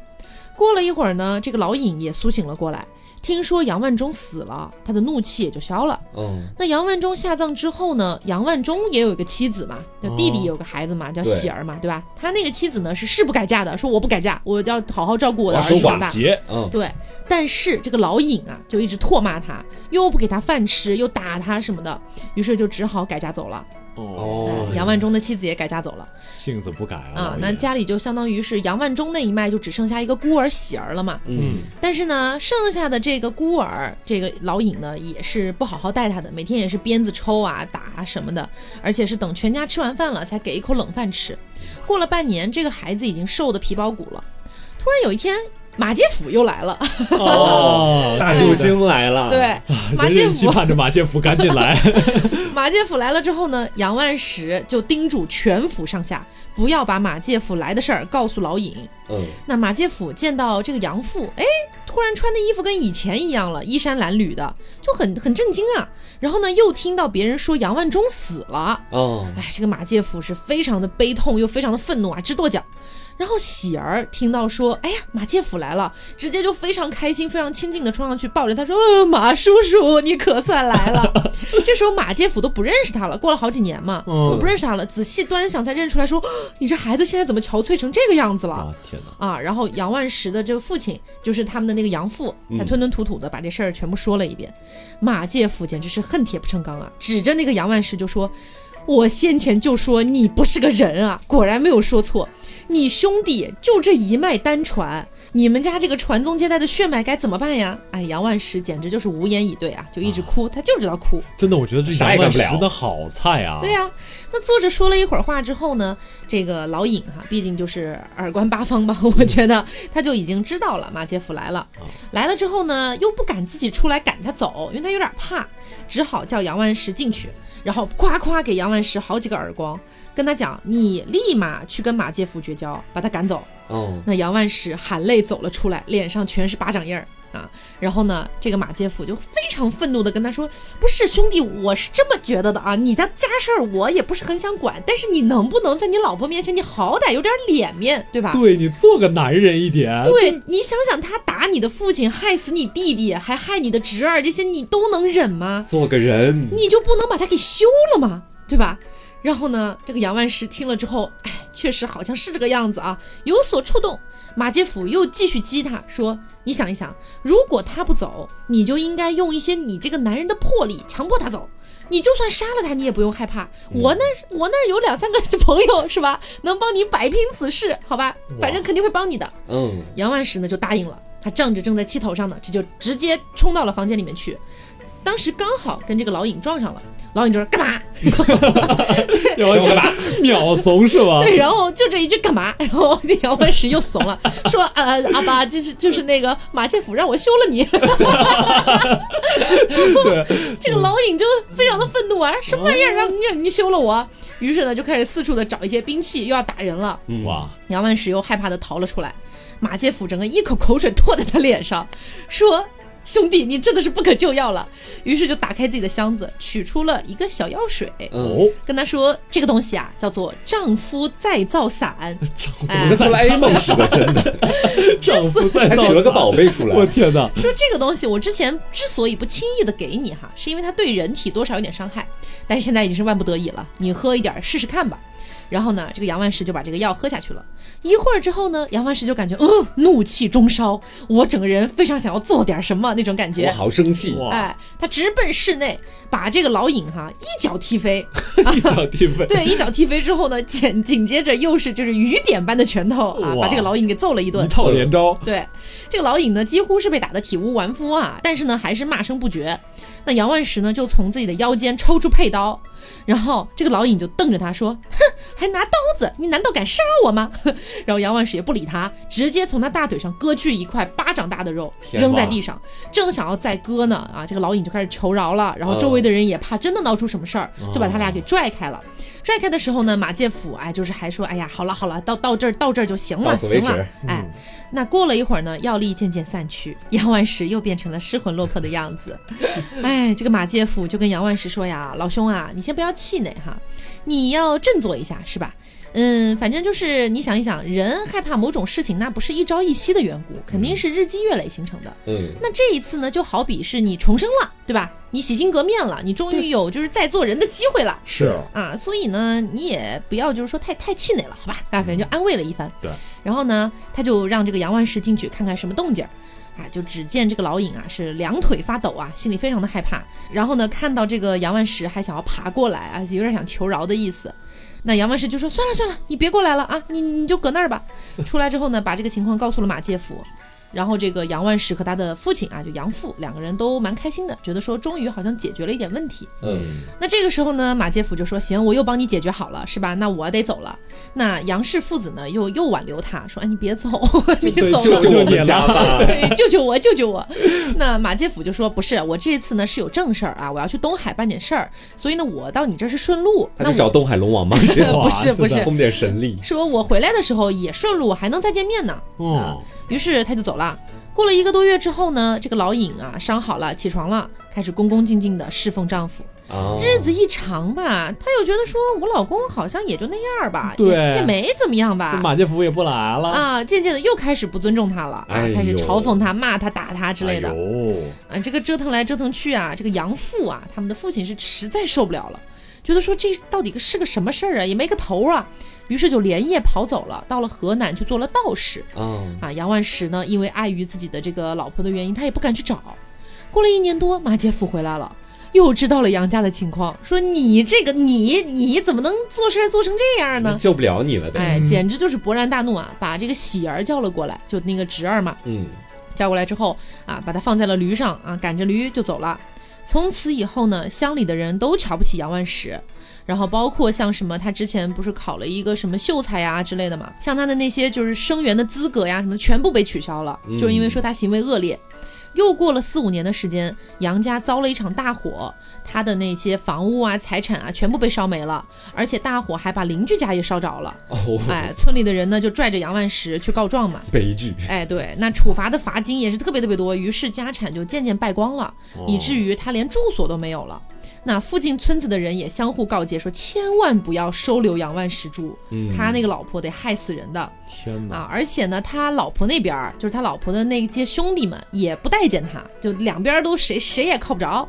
过了一会儿呢，这个老尹也苏醒了过来，听说杨万忠死了，他的怒气也就消了。嗯，那杨万忠下葬之后呢，杨万忠也有一个妻子嘛，就弟弟有个孩子嘛，叫喜儿嘛，对吧？他那个妻子呢是誓不改嫁的，说我不改嫁，我要好好照顾我的儿子长大。对，但是这个老尹啊，就一直唾骂他，又不给他饭吃，又打他什么的，于是就只好改嫁走了。哦，杨万忠的妻子也改嫁走了。性子不改啊啊，那家里就相当于是杨万忠那一脉就只剩下一个孤儿喜儿了嘛。嗯，但是呢，剩下的这个孤儿，这个老尹呢，也是不好好待他的，每天也是鞭子抽啊、打啊什么的，而且是等全家吃完饭了才给一口冷饭吃。过了半年，这个孩子已经瘦的皮包骨了。突然有一天，马介甫又来了，哦，大救星来了。，对，马介人人期甫，盼着马介甫赶紧来。马介甫来了之后呢，杨万石就叮嘱全府上下不要把马介甫来的事儿告诉老尹。嗯，那马介甫见到这个杨父，哎，突然穿的衣服跟以前一样了，衣衫褴褛的，就很很震惊啊。然后呢，又听到别人说杨万忠死了，哦，哎，这个马介甫是非常的悲痛，又非常的愤怒啊，直跺脚。然后喜儿听到说，哎呀，马介甫来了，直接就非常开心、非常亲近的冲上去抱着他说：“呃，马叔叔，你可算来了。” 这时候马介甫都不认识他了，过了好几年嘛，嗯都不认识他了。仔细端详才认出来说：“哦你这孩子现在怎么憔悴成这个样子了？”啊天哪！啊，然后杨万石的这个父亲就是他们的那个杨父，他吞吞吐吐的把这事儿全部说了一遍。马介甫简直是恨铁不成钢啊，指着那个杨万石就说：“我先前就说你不是个人啊，果然没有说错。你兄弟就这一脉单传，你们家这个传宗接代的血脉该怎么办呀？”哎，杨万石简直就是无言以对啊，就一直哭，他就知道哭。真的，我觉得这杨万石的好菜啊！对呀、那作者说了一会儿话之后呢，这个老尹哈、毕竟就是耳观八方吧，我觉得他就已经知道了马介甫来了。来了之后呢，又不敢自己出来赶他走，因为他有点怕，只好叫杨万石进去，然后夸夸给杨万石好几个耳光，跟他讲：“你立马去跟马介甫绝交，把他赶走。”哦，那杨万石含泪走了出来，脸上全是巴掌印儿。啊。然后呢，这个马介甫就非常愤怒的跟他说：“不是兄弟，我是这么觉得的啊，你的家事儿我也不是很想管，但是你能不能在你老婆面前，你好歹有点脸面，对吧？”对你做个男人一点。对你想想，他打你的父亲，害死你弟弟，还害你的侄儿，这些你都能忍吗？做个人，你就不能把他给休了吗？对吧？然后呢，这个杨万石听了之后，哎，确实好像是这个样子啊，有所触动。马介甫又继续激他说：“你想一想，如果他不走，你就应该用一些你这个男人的魄力强迫他走。你就算杀了他，你也不用害怕。我那我那儿有两三个朋友是吧，能帮你摆平此事，好吧？反正肯定会帮你的。”嗯，杨万石呢就答应了，他仗着正在气头上呢，这就直接冲到了房间里面去。当时刚好跟这个老尹撞上了，老尹就说干嘛？要干嘛？秒怂是吧？对，然后就这一句干嘛？然后这杨万石又怂了，说呃阿爸就是就是那个马介甫让我休了你。对，这个老尹就非常的愤怒啊，什么玩意儿让你你休了我？于是呢就开始四处的找一些兵器，又要打人了。哇，杨万石又害怕的逃了出来，马介甫整个一口口水吐在他脸上，说。兄弟，你真的是不可救药了。于是就打开自己的箱子，取出了一个小药水，哦，跟他说：“这个东西啊，叫做丈夫再造散。丈夫哆啦 A 梦似的，真的，丈夫再造还取了个宝贝出来。我天哪！说这个东西，我之前之所以不轻易的给你哈，是因为它对人体多少有点伤害，但是现在已经是万不得已了，你喝一点试试看吧。然后呢，这个杨万石就把这个药喝下去了。一会儿之后呢，杨万石就感觉，嗯，怒气中烧，我整个人非常想要做点什么那种感我觉。好生气，哇哎，他直奔室内，把这个老尹哈一脚踢飞。一脚踢飞。对，一脚踢飞之后呢，紧紧接着又是就是雨点般的拳头啊，把这个老尹给揍了一顿一。套连招，对，这个老尹呢，几乎是被打得体无完肤啊，但是呢，还是骂声不绝。那杨万石呢，就从自己的腰间抽出佩刀，然后这个老尹就瞪着他说：“哼，还拿刀子，你难道敢杀我吗？” 然后杨万石也不理他，直接从他大腿上割去一块巴掌大的肉，扔在地上，正想要再割呢，啊，这个老尹就开始求饶了，然后周围的人也怕真的闹出什么事儿，就把他俩给拽开了。拽开的时候呢，马介甫哎，就是还说，哎呀，好了好了，到到这儿到这儿就行了，行了止，哎，那过了一会儿呢，药力渐渐散去，杨万石又变成了失魂落魄的样子。哎，这个马介甫就跟杨万石说呀：“老兄啊，你先不要气馁哈，你要振作一下，是吧？嗯，反正就是你想一想，人害怕某种事情，那不是一朝一夕的缘故，肯定是日积月累形成的。嗯，那这一次呢，就好比是你重生了，对吧？你洗心革面了，你终于有就是再做人的机会了。是啊，所以呢，你也不要就是说太太气馁了，好吧？啊，反正就安慰了一番。对，然后呢，他就让这个杨万石进去看看什么动静儿。啊，就只见这个老尹啊是两腿发抖啊，心里非常的害怕。然后呢，看到这个杨万石还想要爬过来啊，有点想求饶的意思。那杨万石就说：“算了算了，你别过来了啊，你你就搁那儿吧。”出来之后呢，把这个情况告诉了马介甫。然后这个杨万石和他的父亲啊，就杨父两个人都蛮开心的，觉得说终于好像解决了一点问题。嗯，那这个时候呢，马介甫就说：“行，我又帮你解决好了，是吧？那我得走了。”那杨氏父子呢，又又挽留他说：“哎，你别走，你对走了。救救你家了吧，对，救救我，救救我！那马介甫就说：“不是，我这次呢是有正事儿啊，我要去东海办点事儿，所以呢，我到你这儿是顺路。那我找东海龙王吗？不是 不是真的充点神力，说我回来的时候也顺路，还能再见面呢。哦，于是他就走了。过了一个多月之后呢，这个老尹啊伤好了，起床了，开始恭恭敬敬的侍奉丈夫。啊，日子一长吧，她又觉得说，我老公好像也就那样吧，对也也没怎么样吧。马介甫也不来了啊，渐渐的又开始不尊重她了，啊哎，呦开始嘲讽她、骂她、打她之类的。哎呦啊，这个折腾来折腾去啊，这个杨父啊，他们的父亲是实在受不了了，觉得说这到底是个什么事儿啊，也没个头啊，于是就连夜跑走了，到了河南去做了道士。啊，啊，杨万石呢，因为碍于自己的这个老婆的原因，他也不敢去找。过了一年多，马姐夫回来了，又知道了杨家的情况，说你这个你你怎么能做事做成这样呢？救不了你了的，哎，简直就是勃然大怒啊！把这个喜儿叫了过来，就那个侄儿嘛，嗯，叫过来之后啊，把他放在了驴上啊，赶着驴就走了。从此以后呢，乡里的人都瞧不起杨万石，然后包括像什么他之前不是考了一个什么秀才呀之类的嘛，像他的那些就是生源的资格呀什么的，全部被取消了，嗯就是因为说他行为恶劣。又过了四五年的时间，杨家遭了一场大火，他的那些房屋啊、财产啊全部被烧没了，而且大火还把邻居家也烧着了。哦，哎，村里的人呢就拽着杨万石去告状嘛。悲剧。哎，对，那处罚的罚金也是特别特别多，于是家产就渐渐败光了，以至于他连住所都没有了。那附近村子的人也相互告诫说，千万不要收留杨万石住，嗯他那个老婆得害死人的天哪！啊！而且呢，他老婆那边儿就是他老婆的那些兄弟们也不待见他，就两边都谁谁也靠不着。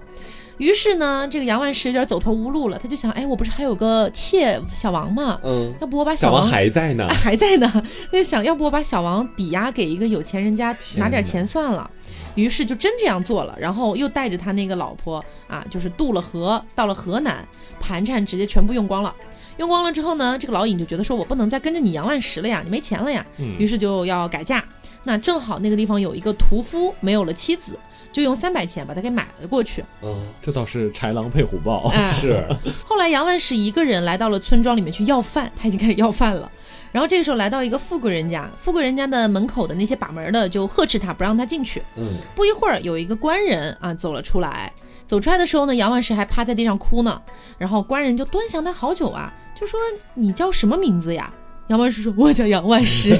于是呢，这个杨万石有点走投无路了，他就想，哎，我不是还有个妾小王吗？嗯，要不我把小王王还在呢。还在呢，他就想要不我把小王抵押给一个有钱人家拿点钱算了。于是就真这样做了，然后又带着他那个老婆啊，就是渡了河，到了河南，盘缠直接全部用光了。用光了之后呢，这个老尹就觉得说，我不能再跟着你杨万石了呀，你没钱了呀，嗯于是就要改嫁。那正好那个地方有一个屠夫没有了妻子，就用三百钱把他给买了过去。嗯，这倒是豺狼配虎豹。哎，是。后来杨万石一个人来到了村庄里面去要饭，他已经开始要饭了。然后这个时候来到一个富贵人家，富贵人家的门口的那些把门的就呵斥他，不让他进去。嗯，不一会儿，有一个官人啊走了出来，走出来的时候呢，杨万石还趴在地上哭呢。然后官人就端详他好久啊，就说：“你叫什么名字呀？”杨万石说：“我叫杨万石。”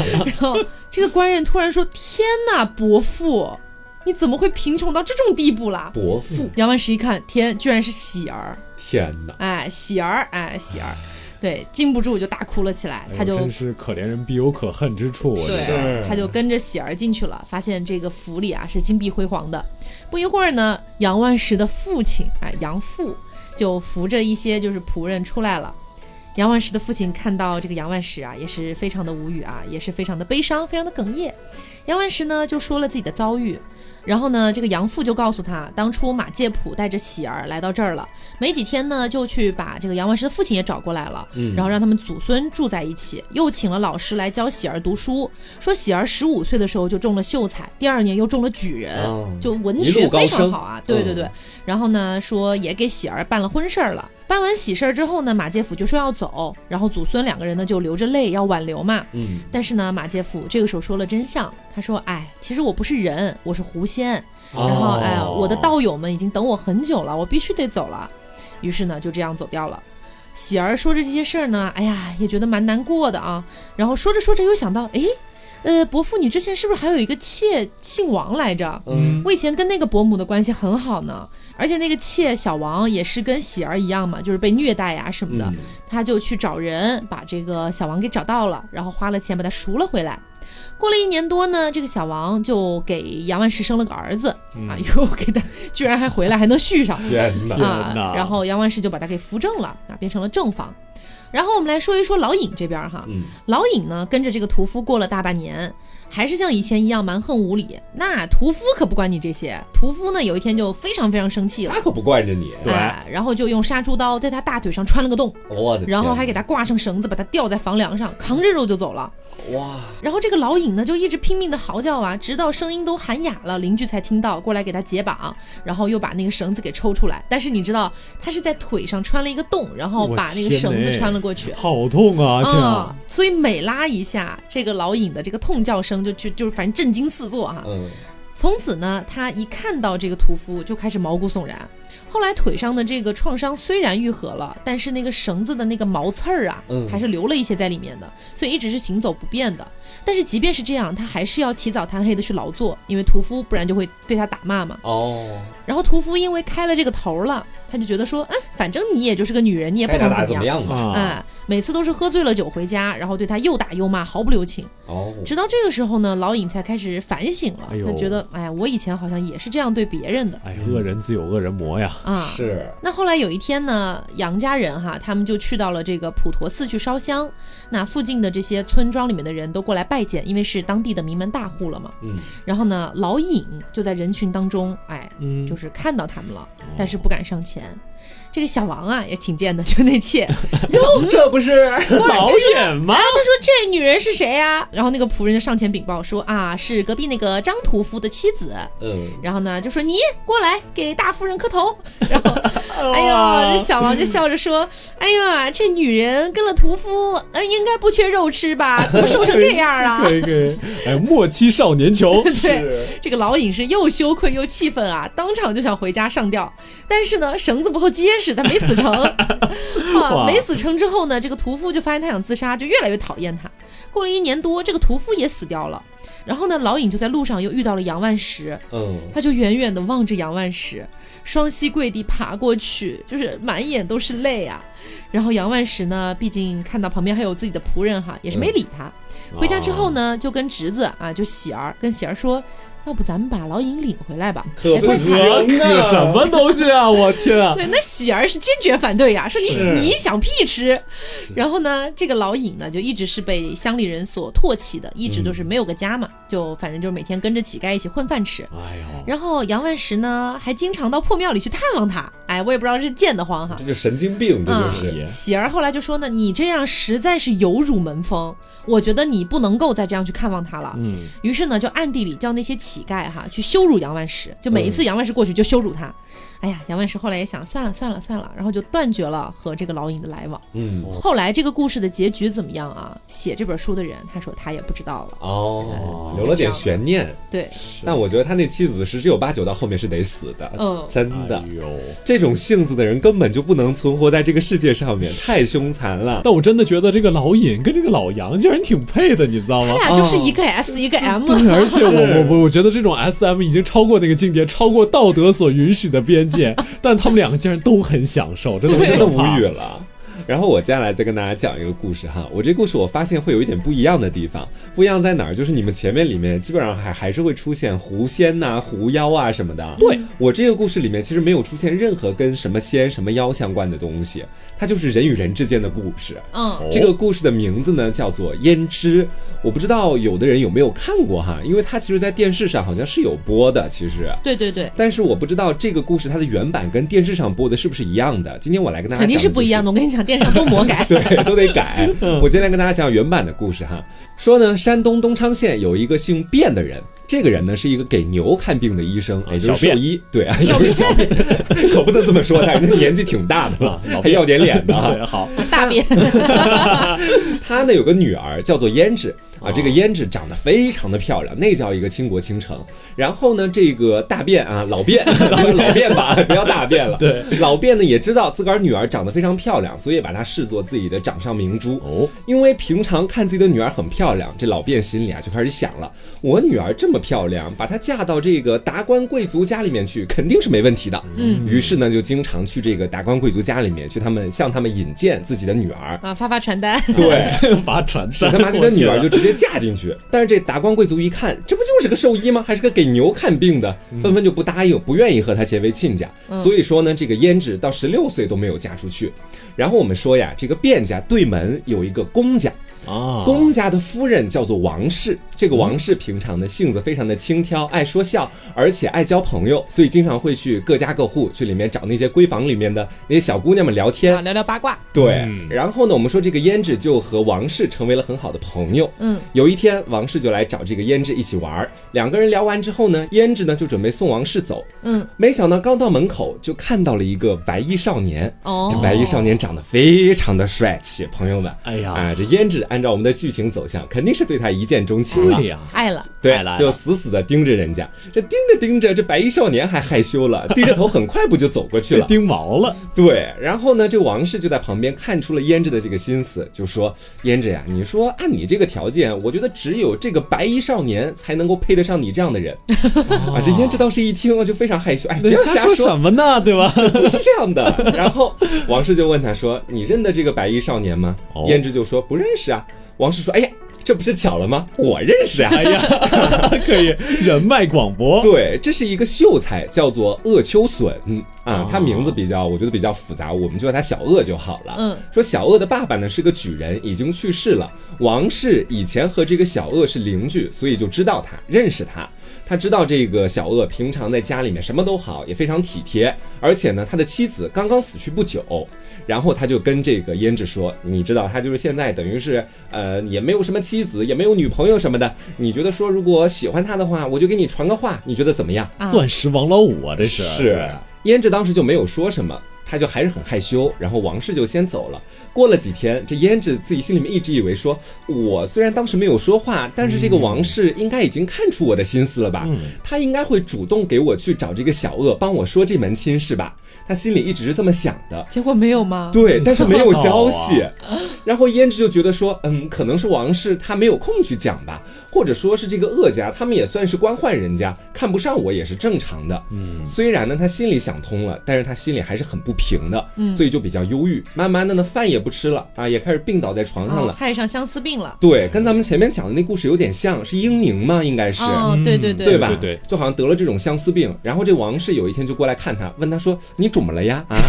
然后这个官人突然说：“天哪，伯父，你怎么会贫穷到这种地步啦伯父，？”杨万石一看，天，居然是喜儿。天哪！哎，喜儿，哎，喜儿，对，禁不住就大哭了起来。他就真是可怜人必有可恨之处。对，他就跟着喜儿进去了，发现这个府里啊是金碧辉煌的。不一会儿呢，杨万石的父亲，哎，杨父就扶着一些就是仆人出来了。杨万石的父亲看到这个杨万石啊，也是非常的无语啊，也是非常的悲伤，非常的哽咽。杨万石呢就说了自己的遭遇，然后呢，这个杨父就告诉他，当初马介甫带着喜儿来到这儿了，没几天呢，就去把这个杨万石的父亲也找过来了，嗯然后让他们祖孙住在一起，又请了老师来教喜儿读书，说喜儿十五岁的时候就中了秀才，第二年又中了举人，哦就文一学非常好啊，对对对。嗯然后呢，说也给喜儿办了婚事儿了。办完喜事儿之后呢，马介甫就说要走，然后祖孙两个人呢就流着泪要挽留嘛。嗯，但是呢，马介甫这个时候说了真相，他说：“哎，其实我不是人，我是狐仙。然后哦哎，我的道友们已经等我很久了，我必须得走了。”于是呢，就这样走掉了。喜儿说着这些事儿呢，哎呀，也觉得蛮难过的啊。然后说着说着又想到，哎，呃，伯父，你之前是不是还有一个妾姓王来着？嗯，我以前跟那个伯母的关系很好呢，而且那个妾小王也是跟喜儿一样嘛，就是被虐待呀、什么的，嗯他就去找人把这个小王给找到了，然后花了钱把他赎了回来。过了一年多呢，这个小王就给杨万石生了个儿子、啊，又给他居然还回来还能续上 天哪！天啊哪，然后杨万石就把他给扶正了啊，变成了正房。然后我们来说一说老尹这边哈，嗯，老尹呢跟着这个屠夫过了大半年，还是像以前一样蛮横无理。那屠夫可不管你这些，屠夫呢有一天就非常非常生气了他，可不惯着你。对哎，然后就用杀猪刀在他大腿上穿了个洞，我的，然后还给他挂上绳子，把他吊在房梁上，扛着肉就走了。哇，然后这个老尹呢就一直拼命的嚎叫啊，直到声音都喊哑了，邻居才听到，过来给他解绑，然后又把那个绳子给抽出来。但是你知道他是在腿上穿了一个洞，然后把那个绳子穿了过去。好痛啊！啊！嗯，所以每拉一下，这个老尹的这个痛叫声就就就是反正震惊四座哈。嗯，从此呢，他一看到这个屠夫就开始毛骨悚然。后来腿上的这个创伤虽然愈合了，但是那个绳子的那个毛刺儿啊，嗯还是留了一些在里面的，所以一直是行走不便的。但是即便是这样，他还是要起早贪黑的去劳作，因为屠夫不然就会对他打骂嘛。哦，然后屠夫因为开了这个头了，他就觉得说，嗯，反正你也就是个女人，你也不该能怎么样吧？啊，哎，每次都是喝醉了酒回家，然后对他又打又骂，毫不留情。哦，直到这个时候呢，老尹才开始反省了，哎他觉得，哎，我以前好像也是这样对别人的哎，恶人自有恶人磨呀！啊。是，那后来有一天呢，杨家人哈，他们就去到了这个普陀寺去烧香。那附近的这些村庄里面的人都过来拜见，因为是当地的名门大户了嘛。嗯，然后呢，老尹就在人群当中，哎，嗯，就是看到他们了，但是不敢上前。这个小王啊也挺贱的，就那妾，这不是导演吗？他说这女人是谁呀、然后那个仆人就上前禀报说啊是隔壁那个张屠夫的妻子。嗯，然后呢，就说你过来给大夫人磕头。然后，哎呦，这小王就笑着说：“哎呀，这女人跟了屠夫，呃，应该不缺肉吃吧？怎么瘦成这样啊可以可以，哎，莫欺少年穷。？”对，这个老尹是又羞愧又气愤啊，当场就想回家上吊，但是呢，绳子不够结实，他没死成。啊，没死成之后呢，这个屠夫就发现他想自杀，就越来越讨厌他。过了一年多，这个屠夫也死掉了。然后呢，老尹就在路上又遇到了杨万石，嗯，他就远远的望着杨万石，双膝跪地爬过去，就是满眼都是泪啊。然后杨万石呢，毕竟看到旁边还有自己的仆人哈，也是没理他。回家之后呢，就跟侄子啊，就喜儿跟喜儿说，要不咱们把老尹领回来吧？可不哎行可啊可什么东西啊！我天啊！对，那喜儿是坚决反对呀、说你你想屁吃。然后呢，这个老尹呢，就一直是被乡里人所唾弃的，一直都是没有个家嘛，就反正就是每天跟着乞丐一起混饭吃。哎呦，然后杨万石呢，还经常到破庙里去探望他。哎，我也不知道是贱得慌哈这。就神经病，这就是。嗯喜儿后来就说呢，你这样实在是有辱门风，我觉得你不能够再这样去看望他了。嗯，于是呢，就暗地里叫那些乞丐哈去羞辱杨万石，就每一次杨万石过去就羞辱他。哎呀，杨万石后来也想，算了算了算了，然后就断绝了和这个老尹的来往。嗯，后来这个故事的结局怎么样啊？写这本书的人他说他也不知道了。哦，留了点悬念。对，但我觉得他那妻子十之有八九到后面是得死的，嗯真的哎。呦，这种性子的人根本就不能存活在这个世界上面，太凶残了。但我真的觉得这个老尹跟这个老杨竟然挺配的，你知道吗他？俩就是一个 S 一个 M。对，而且我 我我我觉得这种 S M 已经超过那个境界，超过道德所允许的边界，但他们两个竟然都很享受，真的我真的无语了。然后我接下来再跟大家讲一个故事哈，我这故事我发现会有一点不一样的地方，不一样在哪儿？就是你们前面里面基本上还还是会出现狐仙呐、狐妖啊什么的。对我这个故事里面其实没有出现任何跟什么仙、什么妖相关的东西，它就是人与人之间的故事。嗯，这个故事的名字呢叫做《胭脂》，我不知道有的人有没有看过哈，因为它其实在电视上好像是有播的，其实。对对对，但是我不知道这个故事它的原版跟电视上播的是不是一样的。今天我来跟大家肯定是不一样的。我跟你讲，电视上都魔改。对，都得改。我今天来跟大家讲原版的故事哈。说呢，山东东昌县有一个姓卞的人，这个人呢是一个给牛看病的医生，也就是小兽医。对啊，小便。小便，可不能这么说他，人家年纪挺大的了啊，还要点脸的哈。对，好，大便，他呢有个女儿叫做胭脂。哦啊，这个胭脂长得非常的漂亮，那叫一个倾国倾城。然后呢，这个大便啊，老卞，老老便吧，不要大便了。对，老便呢也知道自个儿女儿长得非常漂亮，所以把她视作自己的掌上明珠。哦，因为平常看自己的女儿很漂亮，这老便心里啊就开始想了：我女儿这么漂亮，把她嫁到这个达官贵族家里面去，肯定是没问题的。嗯，于是呢，就经常去这个达官贵族家里面，去他们向他们引荐自己的女儿。啊，发发传单。对，发传使单，他把自己的女儿就直接嫁进去。但是这达官贵族一看，这不就是个兽医吗？还是个给牛看病的，纷纷就不答应，不愿意和他结为亲家。所以说呢，这个胭脂到十六岁都没有嫁出去。然后我们说呀，这个卞家对门有一个公家，啊，公家的夫人叫做王氏，这个王氏平常的性子非常的轻佻，爱说笑，而且爱交朋友，所以经常会去各家各户去里面找那些闺房里面的那些小姑娘们聊天啊，。聊聊八卦。对，嗯然后呢，我们说这个胭脂就和王氏成为了很好的朋友。嗯，有一天，王氏就来找这个胭脂一起玩，两个人聊完之后呢，胭脂呢就准备送王氏走，嗯，没想到刚到门口就看到了一个白衣少年。哦这白衣少年长得非常的帅气，朋友们，哎呀啊，这胭脂按照我们的剧情走向，肯定是对他一见钟情了对。呀，爱了。对了就死死的盯着人家，这盯着盯着，这白衣少年还害羞了，低着头，很快不就走过去了。盯毛了，对，然后呢，这王氏就在旁边看出了胭脂的这个心思，就说：“胭脂呀，你说按你这个条件，我觉得只有这个白衣少年才能够配得上你这样的人。”啊，这胭脂当时一听就非常害羞，哎，不要瞎瞎说什么呢？对吧？不是这样的。然后王氏就问他说：“你认得这个白衣少年吗？”哦胭脂就说：“不认识啊。”王氏说：“哎呀，这不是巧了吗？我认识啊。”哎呀，可以人脉广博，对，这是一个秀才，叫做鄂秋笋嗯啊哦，他名字比较，我觉得比较复杂，我们就叫他小鄂就好了。嗯，说小鄂的爸爸呢是个举人，已经去世了。王氏以前和这个小鄂是邻居，所以就知道他，认识他。他知道这个小鄂平常在家里面什么都好，也非常体贴，而且呢，他的妻子刚刚死去不久。然后他就跟这个胭脂说：“你知道，他就是现在等于是呃，也没有什么妻子，也没有女朋友什么的。你觉得说，如果喜欢他的话，我就给你传个话，你觉得怎么样？”啊钻石王老五啊，这是是，胭脂当时就没有说什么，他就还是很害羞。然后王氏就先走了。过了几天，这胭脂自己心里面一直以为说，我虽然当时没有说话，但是这个王氏应该已经看出我的心思了吧？他应该会主动给我去找这个小鄂，帮我说这门亲事吧？他心里一直是这么想的。结果没有吗？对，但是没有消息。然后胭脂就觉得说，嗯，可能是王氏他没有空去讲吧，或者说是这个鄂家他们也算是官宦人家，看不上我也是正常的。嗯，虽然呢他心里想通了，但是他心里还是很不平的，嗯，所以就比较忧郁。慢慢的呢，饭也不吃了啊，也开始病倒在床上哦了。害上相思病了。对，跟咱们前面讲的那故事有点像，是英宁吗？应该是。哦，对对对，对吧？对对就好像得了这种相思病，然后这王氏有一天就过来看他，问他说：“你肿么了呀？啊，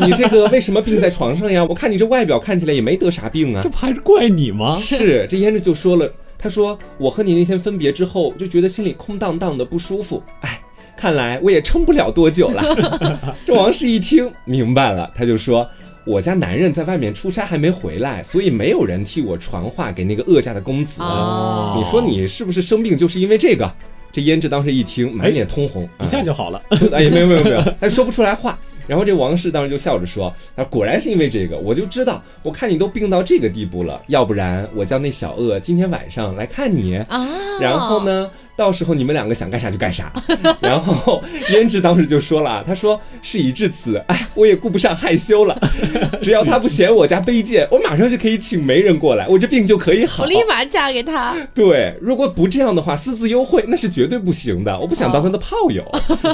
你这个为什么病在床上呀？我看你这外表看起来也没得啥病啊这。不还是怪你吗？是，这胭脂就说了，他说我和你那天分别之后，就觉得心里空荡荡的不舒服，哎，看来我也撑不了多久了。这王氏一听明白了，他就说。我家男人在外面出差还没回来，所以没有人替我传话给那个恶家的公子。哦你说你是不是生病就是因为这个？这胭脂当时一听，满脸通红，一下就好了。哎，没有没有没有，他说不出来话。然后这王氏当时就笑着说：“啊，果然是因为这个，我就知道，我看你都病到这个地步了，要不然我叫那小恶今天晚上来看你，啊，然后？呢，到时候你们两个想干啥就干啥。”然后胭脂当时就说了：“他说事已至此，哎，我也顾不上害羞了，只要他不嫌我家卑贱，我马上就可以请媒人过来，我这病就可以好。”我立马嫁给他。对，如果不这样的话，私自幽会那是绝对不行的。我不想当他的炮友，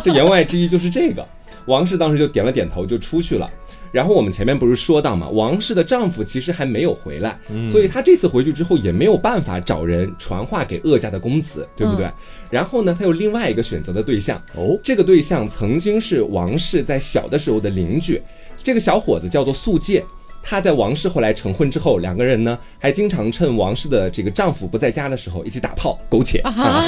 这言外之意就是这个。王氏当时就点了点头，就出去了。然后我们前面不是说到嘛，王氏的丈夫其实还没有回来，所以她这次回去之后也没有办法找人传话给鄂家的公子，对不对？然后呢，她有另外一个选择的对象，哦，这个对象曾经是王氏在小的时候的邻居，这个小伙子叫做素介。他在王氏后来成婚之后，两个人呢还经常趁王氏的这个丈夫不在家的时候一起打炮苟且啊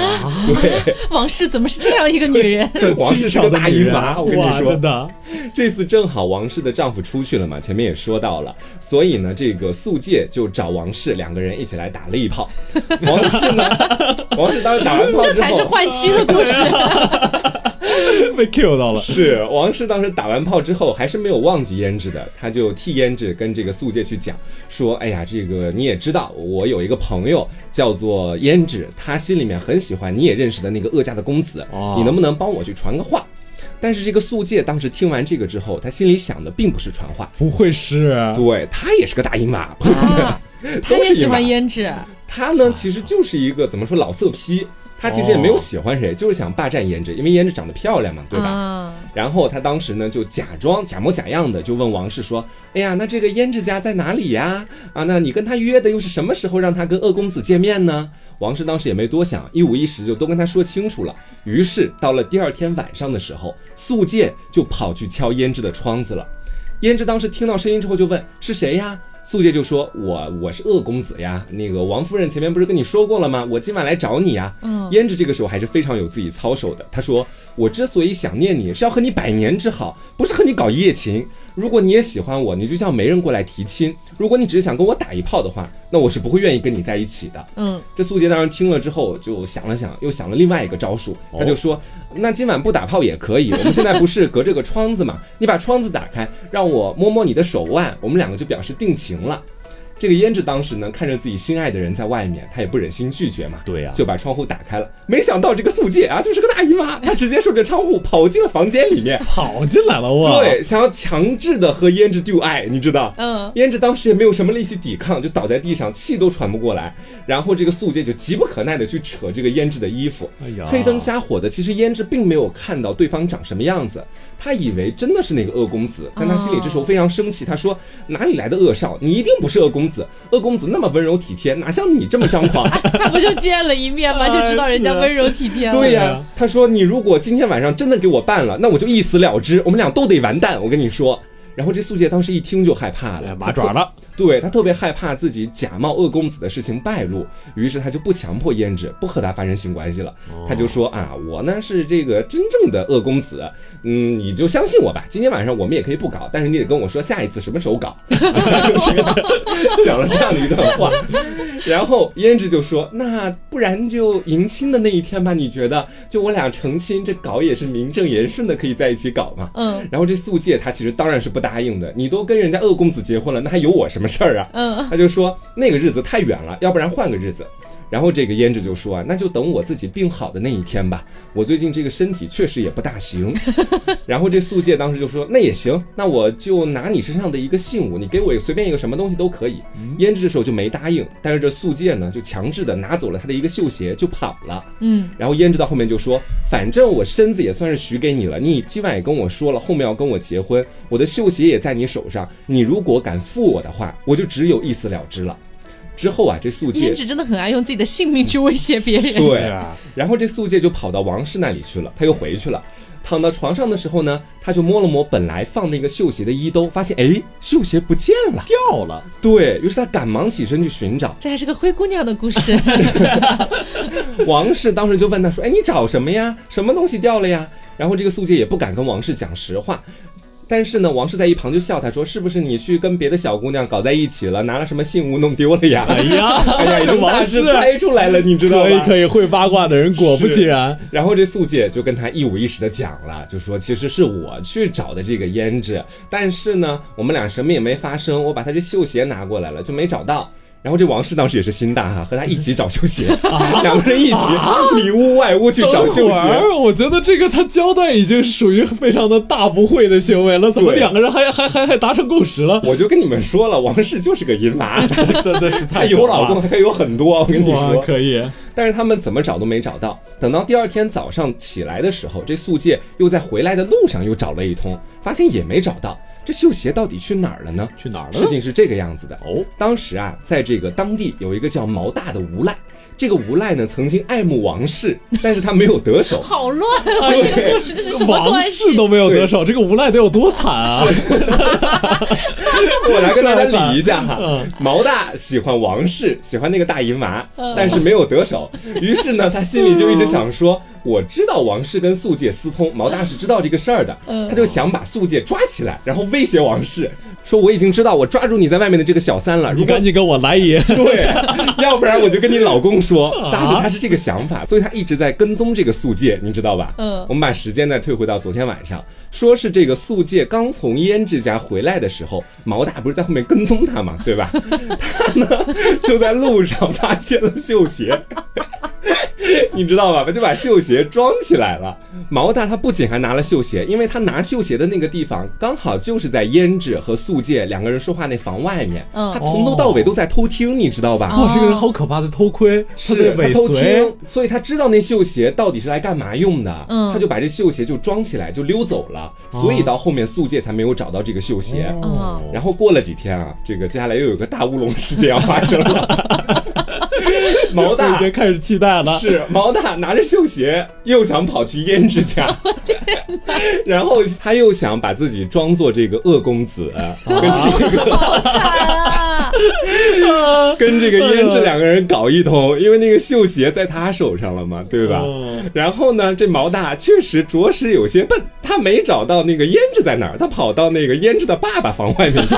对，王氏怎么是这样一个女人？王氏是个大姨妈，我跟你说，真说。的，这次正好王氏的丈夫出去了嘛，前面也说到了，所以呢，这个素介就找王氏两个人一起来打了一炮。王氏呢，王氏当时打完炮之后，这才是换妻的故事。被 Q 到了。是王氏当时打完炮之后，还是没有忘记胭脂的，他就替胭脂跟这个素介去讲说：“哎呀，这个你也知道，我有一个朋友叫做胭脂，他心里面很喜欢你也认识的那个鄂家的公子，哦你能不能帮我去传个话？”但是这个素介当时听完这个之后，他心里想的并不是传话，不会是？对他也是个大姨妈，他也喜欢胭脂。他呢，其实就是一个怎么说老色批，他其实也没有喜欢谁，就是想霸占胭脂，因为胭脂长得漂亮嘛，对吧？啊，然后他当时呢就假装假模假样的就问王氏说：“哎呀，那这个胭脂家在哪里呀？啊，那你跟他约的又是什么时候让他跟鄂公子见面呢？”王氏当时也没多想，一五一十就都跟他说清楚了。于是到了第二天晚上的时候，素介就跑去敲胭脂的窗子了。胭脂当时听到声音之后就问：“是谁呀？”素介就说：“我我是鄂公子呀，那个王夫人前面不是跟你说过了吗？我今晚来找你呀。”嗯胭脂这个时候还是非常有自己操守的。她说：“我之所以想念你，是要和你百年之好，不是和你搞一夜情。如果你也喜欢我，你就像媒人过来提亲；如果你只是想跟我打一炮的话，那我是不会愿意跟你在一起的。”嗯，这素杰当时听了之后就想了想，又想了另外一个招数，他就说：“那今晚不打炮也可以，我们现在不是隔着个窗子嘛？你把窗子打开，让我摸摸你的手腕，我们两个就表示定情了。”这个胭脂当时呢，看着自己心爱的人在外面，她也不忍心拒绝嘛，对呀就把窗户打开了。没想到这个素介啊，就是个大姨妈，她直接顺着窗户跑进了房间里面，跑进来了哇！对，想要强制的和胭脂 do 爱，你知道？嗯胭脂当时也没有什么力气抵抗，就倒在地上，气都喘不过来。然后这个素介就急不可耐的去扯这个胭脂的衣服，哎呀黑灯瞎火的。其实胭脂并没有看到对方长什么样子，她以为真的是那个恶公子，但他心里这时候非常生气，他说：“哪里来的恶少？你一定不是恶公子，恶公子那么温柔体贴，哪像你这么张狂？”他 不就见了一面吗？哎就知道人家温柔体贴了。对呀、啊他说你如果今天晚上真的给我办了，那我就一死了之，我们俩都得完蛋。我跟你说。然后这素介当时一听就害怕了，哎马爪了，对他特别害怕自己假冒恶公子的事情败露，于是他就不强迫胭脂不和他发生性关系了。他就说啊，我呢是这个真正的恶公子，嗯，你就相信我吧。今天晚上我们也可以不搞，但是你得跟我说下一次什么时候搞。就是讲了这样的一段话，然后胭脂就说，那不然就迎亲的那一天吧？你觉得？就我俩成亲，这搞也是名正言顺的，可以在一起搞嘛？嗯然后这素戒他其实当然是不答应的，你都跟人家恶公子结婚了，那还有我什么事儿啊？嗯，他就说那个日子太远了，要不然换个日子。然后这个胭脂就说啊，那就等我自己病好的那一天吧。我最近这个身体确实也不大行。然后这素戒当时就说那也行，那我就拿你身上的一个信物，你给我随便一个什么东西都可以。胭脂这时候就没答应，但是这素戒呢就强制的拿走了他的一个绣鞋就跑了。嗯，然后胭脂到后面就说，反正我身子也算是许给你了，你今晚也跟我说了后面要跟我结婚，我的绣鞋也在你手上，你如果敢负我的话，我就只有一死了之了。之后啊，这素介胭脂真的很爱用自己的性命去威胁别人。对啊，然后这素介就跑到王氏那里去了，他又回去了。躺到床上的时候呢，他就摸了摸本来放那个绣鞋的衣兜，发现哎，绣鞋不见了。掉了，对于是，他赶忙起身去寻找。这还是个灰姑娘的故事。王氏当时就问他说：“哎，你找什么呀？什么东西掉了呀？”然后这个素介也不敢跟王氏讲实话。但是呢，王氏在一旁就笑他说：“是不是你去跟别的小姑娘搞在一起了，拿了什么信物弄丢了呀？”哎呀，哎呀，已经大王致氏猜出来了，你知道吗？可以可以，会八卦的人果不其然，然后这素姐就跟他一五一十的讲了，就说其实是我去找的这个胭脂，但是呢，我们俩什么也没发生，我把他这绣鞋拿过来了，就没找到。然后这王室当时也是心大哈，和他一起找绣鞋，两个人一起里屋外屋去找绣鞋。我觉得这个他交代已经是属于非常的大不会的行为了，怎么两个人还还还还达成共识了？我就跟你们说了，王室就是个淫娃，真的是她太 有老公，他有很多，我跟你，说。可以，但是他们怎么找都没找到。等到第二天早上起来的时候，这素介又在回来的路上又找了一通，发现也没找到。这绣鞋到底去哪儿了呢？去哪儿了事？情是这个样子的哦，当时啊，在这个当地有一个叫毛大的无赖，这个无赖呢曾经爱慕王氏，但是他没有得手。好乱啊！这个故事这是什么王关系？氏都没有得手，这个无赖得有多惨啊！我来跟大家理一下哈 嗯，毛大喜欢王氏，喜欢那个大姨妈，但是没有得手。于是呢，他心里就一直想说，我知道王氏跟素介私通，毛大是知道这个事儿的，他就想把素介抓起来，然后威胁王氏，说我已经知道我抓住你在外面的这个小三了，你赶紧跟我来一，对，要不然我就跟你老公说。啊当时他是这个想法，所以他一直在跟踪这个素介，你知道吧？嗯。我们把时间再退回到昨天晚上，说是这个素介刚从胭脂家回来的时候，毛大不是在后面跟踪他嘛，对吧？他呢就在路上发现了绣鞋。你知道吧？他就把绣鞋装起来了。毛大他不仅还拿了绣鞋，因为他拿绣鞋的那个地方刚好就是在胭脂和素介两个人说话那房外面。嗯他从头到尾都在偷听，你知道吧？哇，这个人好可怕的偷窥，是他偷随听，，所以他知道那绣鞋到底是来干嘛用的，嗯他就把这绣鞋就装起来就溜走了，所以到后面素介才没有找到这个绣鞋。哦然后过了几天啊，这个接下来又有个大乌龙事件要发生了。毛大 已经开始期待了。是毛大拿着绣鞋，又想跑去胭脂家，然后他又想把自己装作这个恶公子，跟这个 啊！跟这个胭脂两个人搞一通，因为那个绣鞋在他手上了嘛，对吧？嗯然后呢，这毛大确实着实有些笨，他没找到那个胭脂在哪儿，他跑到那个胭脂的爸爸房外面去，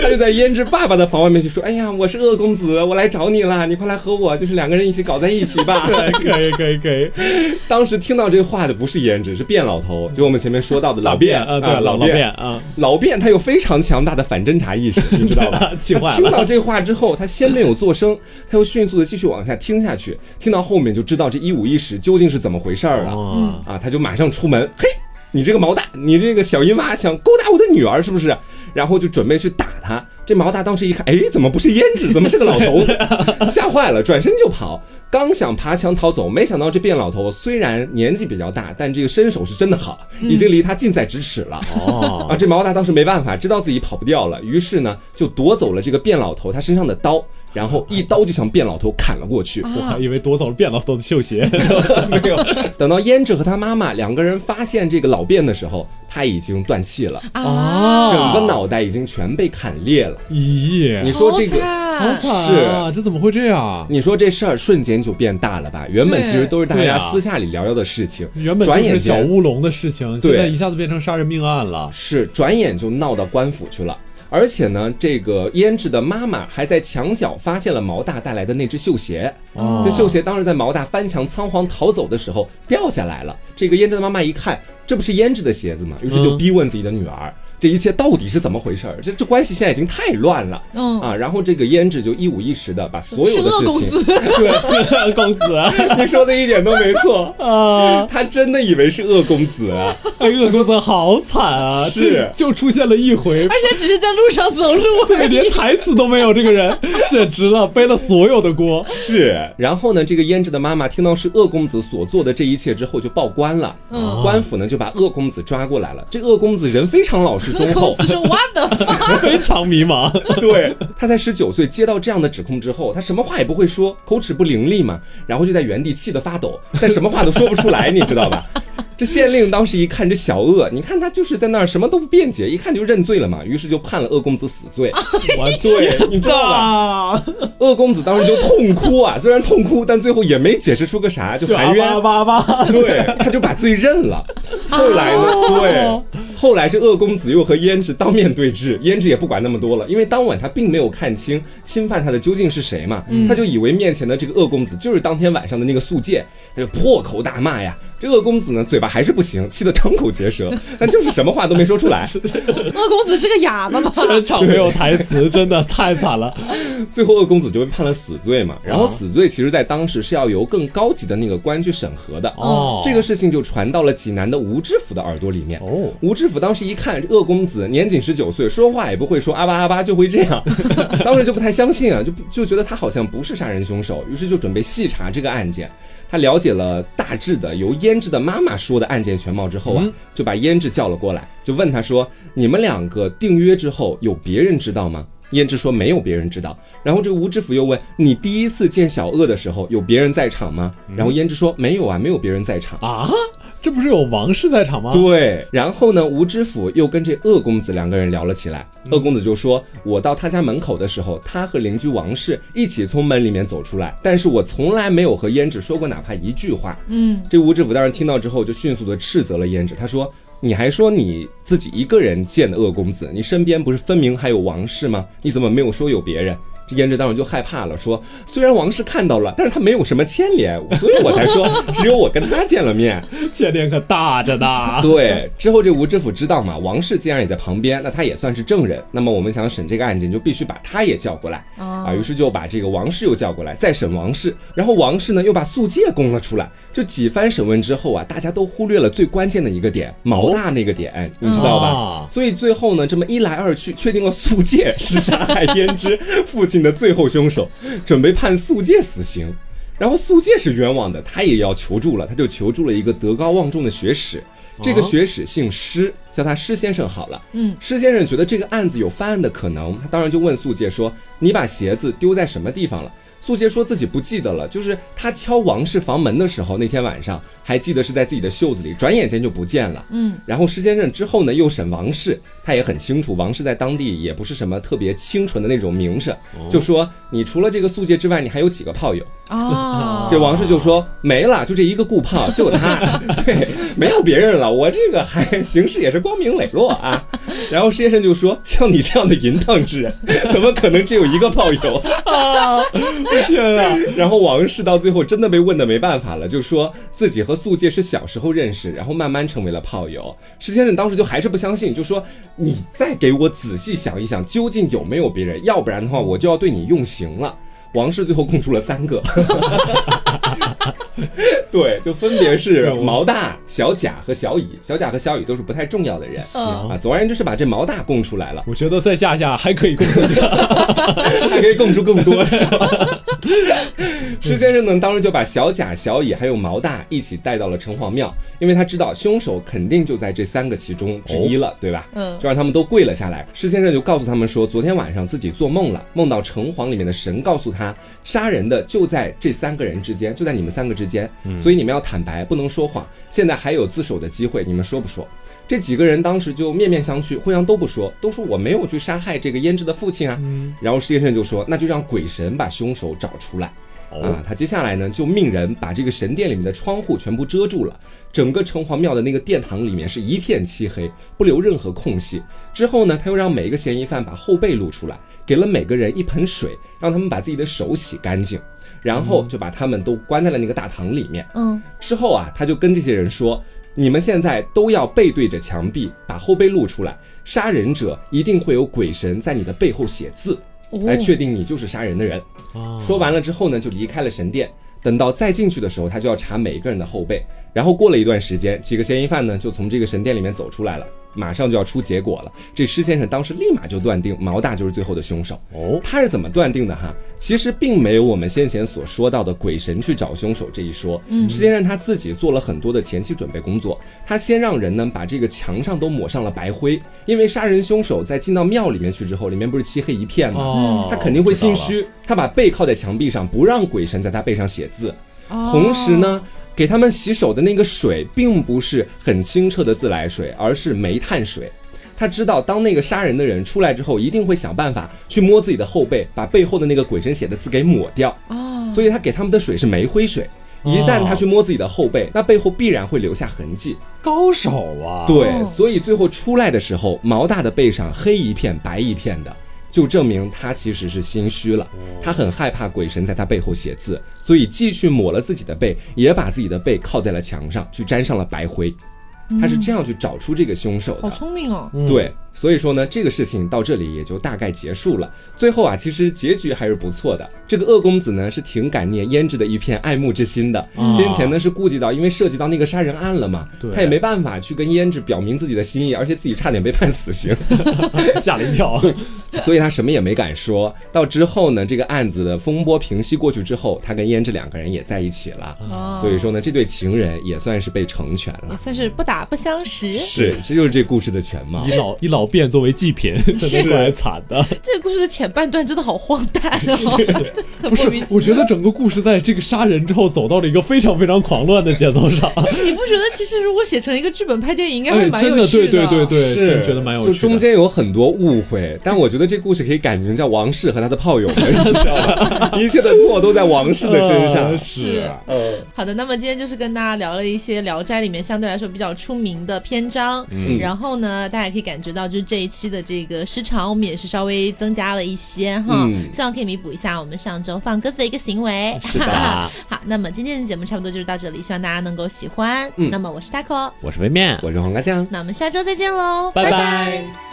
他就在胭脂爸爸的房外面就说：“哎呀，我是恶公子，我来找你啦，你快来和我，就是两个人一起搞在一起吧。”对，可以可以可以，当时听到这话的不是胭脂，是卞老头，就我们前面说到的老卞啊，对，老老卞啊，老卞他有非常强大的反侦查意识，你知道吧？气坏了他听到这话之后，他先没有做声，他又迅速的继续往下听下去，听到后面就知道这一五一十究竟是怎么回事儿了、哦，啊！他就马上出门，嘿，你这个毛蛋，你这个小姨妈想勾搭我的女儿是不是？然后就准备去打他。这毛大当时一看，哎，怎么不是胭脂，怎么是个老头子？吓坏了，转身就跑。刚想爬墙逃走，没想到这卞老头虽然年纪比较大，但这个身手是真的好，已经离他近在咫尺了。哦，啊，这毛大当时没办法，知道自己跑不掉了，于是呢就夺走了这个卞老头他身上的刀，然后一刀就向卞老头砍了过去。我还以为夺走了卞老头的绣鞋，没有，等到胭脂和他妈妈两个人发现这个老卞的时候，他已经断气了，啊整个脑袋已经全被砍裂了。咦，你说这个。好惨啊！这怎么会这样？你说这事儿瞬间就变大了吧？原本其实都是大家私下里聊聊的事情，原本转眼就是小乌龙的事情，现对在一下子变成杀人命案了。是转眼就闹到官府去了。而且呢，这个胭脂的妈妈还在墙角发现了毛大带来的那只绣鞋。哦这绣鞋当时在毛大翻墙仓皇逃走的时候掉下来了。这个胭脂的妈妈一看，这不是胭脂的鞋子吗？于是就嗯逼问自己的女儿。这一切到底是怎么回事儿？这这关系现在已经太乱了，嗯啊，然后这个胭脂就一五一十的把所有的事情，恶公子，对，是恶公子 你说的一点都没错，啊！他真的以为是恶公子啊，哎，恶公子好惨啊！是就出现了一回而，且只是在路上走路对，连台词都没有，这个人简直了，背了所有的锅。是，然后呢，这个胭脂的妈妈听到是恶公子所做的这一切之后，就报官了。嗯官府呢就把恶公子抓过来了。这恶公子人非常老实忠厚公，子说 What the fuck？非常迷茫。对，他在十九岁接到这样的指控之后，他什么话也不会说，口齿不伶俐嘛，然后就在原地气得发抖，但什么话都说不出来，你知道吧？这县令当时一看这小恶，你看他就是在那儿什么都不辩解，一看就认罪了嘛，于是就判了恶公子死罪。我对，你知道吧？啊！恶公子当时就痛哭啊，虽然痛哭，但最后也没解释出个啥，就含冤吧啊吧吧，对，他就把罪认了。后来呢？对，后来这恶公子又和胭脂当面对质，胭脂也不管那么多了，因为当晚他并没有看清侵犯他的究竟是谁嘛，他就以为面前的这个恶公子就是当天晚上的那个宿戒，他就破口大骂呀。这恶公子呢，嘴巴还是不行，气得张口结舌，但就是什么话都没说出来。恶公子是个哑巴吗？全场没有台词，真的太惨了。最后恶公子就被判了死罪嘛。然后死罪其实在当时是要由更高级的那个官去审核的。哦这个事情就传到了济南的吴知府的耳朵里面。哦吴知府当时一看，这恶公子年仅十九岁，说话也不会说阿巴阿巴，就会这样，当时就不太相信啊，就就觉得他好像不是杀人凶手，于是就准备细查这个案件。他了解了大致的由胭脂的妈妈说的案件全貌之后啊，嗯就把胭脂叫了过来，就问他说：“你们两个订约之后，有别人知道吗？”胭脂说没有别人知道。然后这个吴知府又问：“你第一次见小恶的时候，有别人在场吗？”然后胭脂说：“没有啊，没有别人在场。”啊，这不是有王氏在场吗？对，然后呢，吴知府又跟这恶公子两个人聊了起来。恶公子就说：“我到他家门口的时候，他和邻居王氏一起从门里面走出来，但是我从来没有和胭脂说过哪怕一句话。”嗯，这吴知府当时听到之后，就迅速的斥责了胭脂，他说：“你还说你自己一个人见的恶公子，你身边不是分明还有王氏吗？你怎么没有说有别人？”这胭脂当时就害怕了，说：“虽然王氏看到了，但是他没有什么牵连，所以我才说只有我跟他见了面。”牵连可大着呢。对，之后这吴知府知道嘛，王氏既然也在旁边，那他也算是证人。那么我们想审这个案件，就必须把他也叫过来啊。于是就把这个王氏又叫过来，再审王氏。然后王氏呢又把素介供了出来。就几番审问之后啊，大家都忽略了最关键的一个点，毛大那个点，你知道吧？啊所以最后呢，这么一来二去，确定了素介是杀害胭脂父亲的最后凶手，准备判素介死刑。然后素介是冤枉的，他也要求助了，他就求助了一个德高望重的学史。这个学史姓施，叫他施先生好了。嗯，施先生觉得这个案子有翻案的可能，他当然就问素介说：“你把鞋子丢在什么地方了？”素介说自己不记得了，就是他敲王氏房门的时候，那天晚上还记得是在自己的袖子里，转眼间就不见了。嗯，然后施先生之后呢，又审王氏，他也很清楚，王氏在当地也不是什么特别清纯的那种名声，就说你除了这个素介之外，你还有几个炮友？啊，这王氏就说没了，就这一个顾炮，就他，对，没有别人了。我这个还行事也是光明磊落啊。然后施先生就说，像你这样的淫荡之人，怎么可能只有一个炮友？啊！天啊！然后王氏到最后真的被问的没办法了，就说自己和素介是小时候认识，然后慢慢成为了炮友。石先生当时就还是不相信，就说你再给我仔细想一想，究竟有没有别人？要不然的话，我就要对你用刑了。王氏最后供出了三个，对，就分别是毛大、小贾和小乙。小贾和小乙都是不太重要的人行啊。总而言之是把这毛大供出来了，我觉得再下下还可以更多一个。还可以供出更多，是吧？施先生呢，当时就把小贾、小乙还有毛大一起带到了城隍庙，因为他知道凶手肯定就在这三个其中之一了，对吧？嗯就让他们都跪了下来。施先生就告诉他们说，昨天晚上自己做梦了，梦到城隍里面的神告诉他，杀人的就在这三个人之间，就在你们三个之间，所以你们要坦白，不能说谎。现在还有自首的机会，你们说不说？这几个人当时就面面相觑，互相都不说，都说我没有去杀害这个胭脂的父亲啊。然后施先生就说，那就让鬼神把凶手找出来。啊，他接下来呢就命人把这个神殿里面的窗户全部遮住了，整个城隍庙的那个殿堂里面是一片漆黑，不留任何空隙。之后呢，他又让每一个嫌疑犯把后背露出来，给了每个人一盆水，让他们把自己的手洗干净，然后就把他们都关在了那个大堂里面。嗯，之后啊，他就跟这些人说：“你们现在都要背对着墙壁，把后背露出来。杀人者一定会有鬼神在你的背后写字，来确定你就是杀人的人。”说完了之后呢，就离开了神殿。等到再进去的时候，他就要查每一个人的后背。然后过了一段时间，几个嫌疑犯呢就从这个神殿里面走出来了，马上就要出结果了。这施先生当时立马就断定毛大就是最后的凶手。哦，他是怎么断定的哈？其实并没有我们先前所说到的鬼神去找凶手这一说。嗯，施先生他自己做了很多的前期准备工作。他先让人呢把这个墙上都抹上了白灰，因为杀人凶手在进到庙里面去之后，里面不是漆黑一片吗？哦他肯定会心虚，他把背靠在墙壁上，不让鬼神在他背上写字。哦同时呢，给他们洗手的那个水并不是很清澈的自来水，而是煤炭水。他知道，当那个杀人的人出来之后，一定会想办法去摸自己的后背，把背后的那个鬼神写的字给抹掉。哦，所以他给他们的水是煤灰水。一旦他去摸自己的后背，那背后必然会留下痕迹。高手啊！对，哦所以最后出来的时候，毛大的背上黑一片白一片的，就证明他其实是心虚了。他很害怕鬼神在他背后写字，所以继续抹了自己的背，也把自己的背靠在了墙上，去沾上了白灰。他是这样去找出这个凶手的。好聪明哦。对，所以说呢，这个事情到这里也就大概结束了。最后啊，其实结局还是不错的。这个恶公子呢是挺感念胭脂的一片爱慕之心的。先前呢是顾及到，因为涉及到那个杀人案了嘛，他也没办法去跟胭脂表明自己的心意，而且自己差点被判死刑，吓了一跳。所以他什么也没敢说。到之后呢，这个案子的风波平息过去之后，他跟胭脂两个人也在一起了。哦所以说呢，这对情人也算是被成全了。也算是不打不相识。是，这就是这故事的全貌一。老一老卞作为祭品，真的怪惨的。这个故事的前半段真的好荒诞哦，这很 不是我觉得整个故事在这个杀人之后走到了一个非常非常狂乱的节奏上。你不觉得其实如果写成一个剧本拍电影，应该会哎，蛮真的，有趣对对对对，是真觉得蛮有趣的。就中间有很多误会，但我觉得这故事可以改名叫王氏和他的炮友们，你知道吧？一切的错都在王氏的身上。呃是呃，好的，那么今天就是跟大家聊了一些《聊斋》里面相对来说比较出名的篇章，嗯然后呢，大家也可以感觉到，就是这一期的这个时长，我们也是稍微增加了一些哈，嗯希望可以弥补一下我们上周放鸽子的一个行为。是的 好，那么今天的节目差不多就是到这里，希望大家能够喜欢。嗯那么我是 taco，我是微面，我是黄瓜酱。那我们下周再见喽，拜拜拜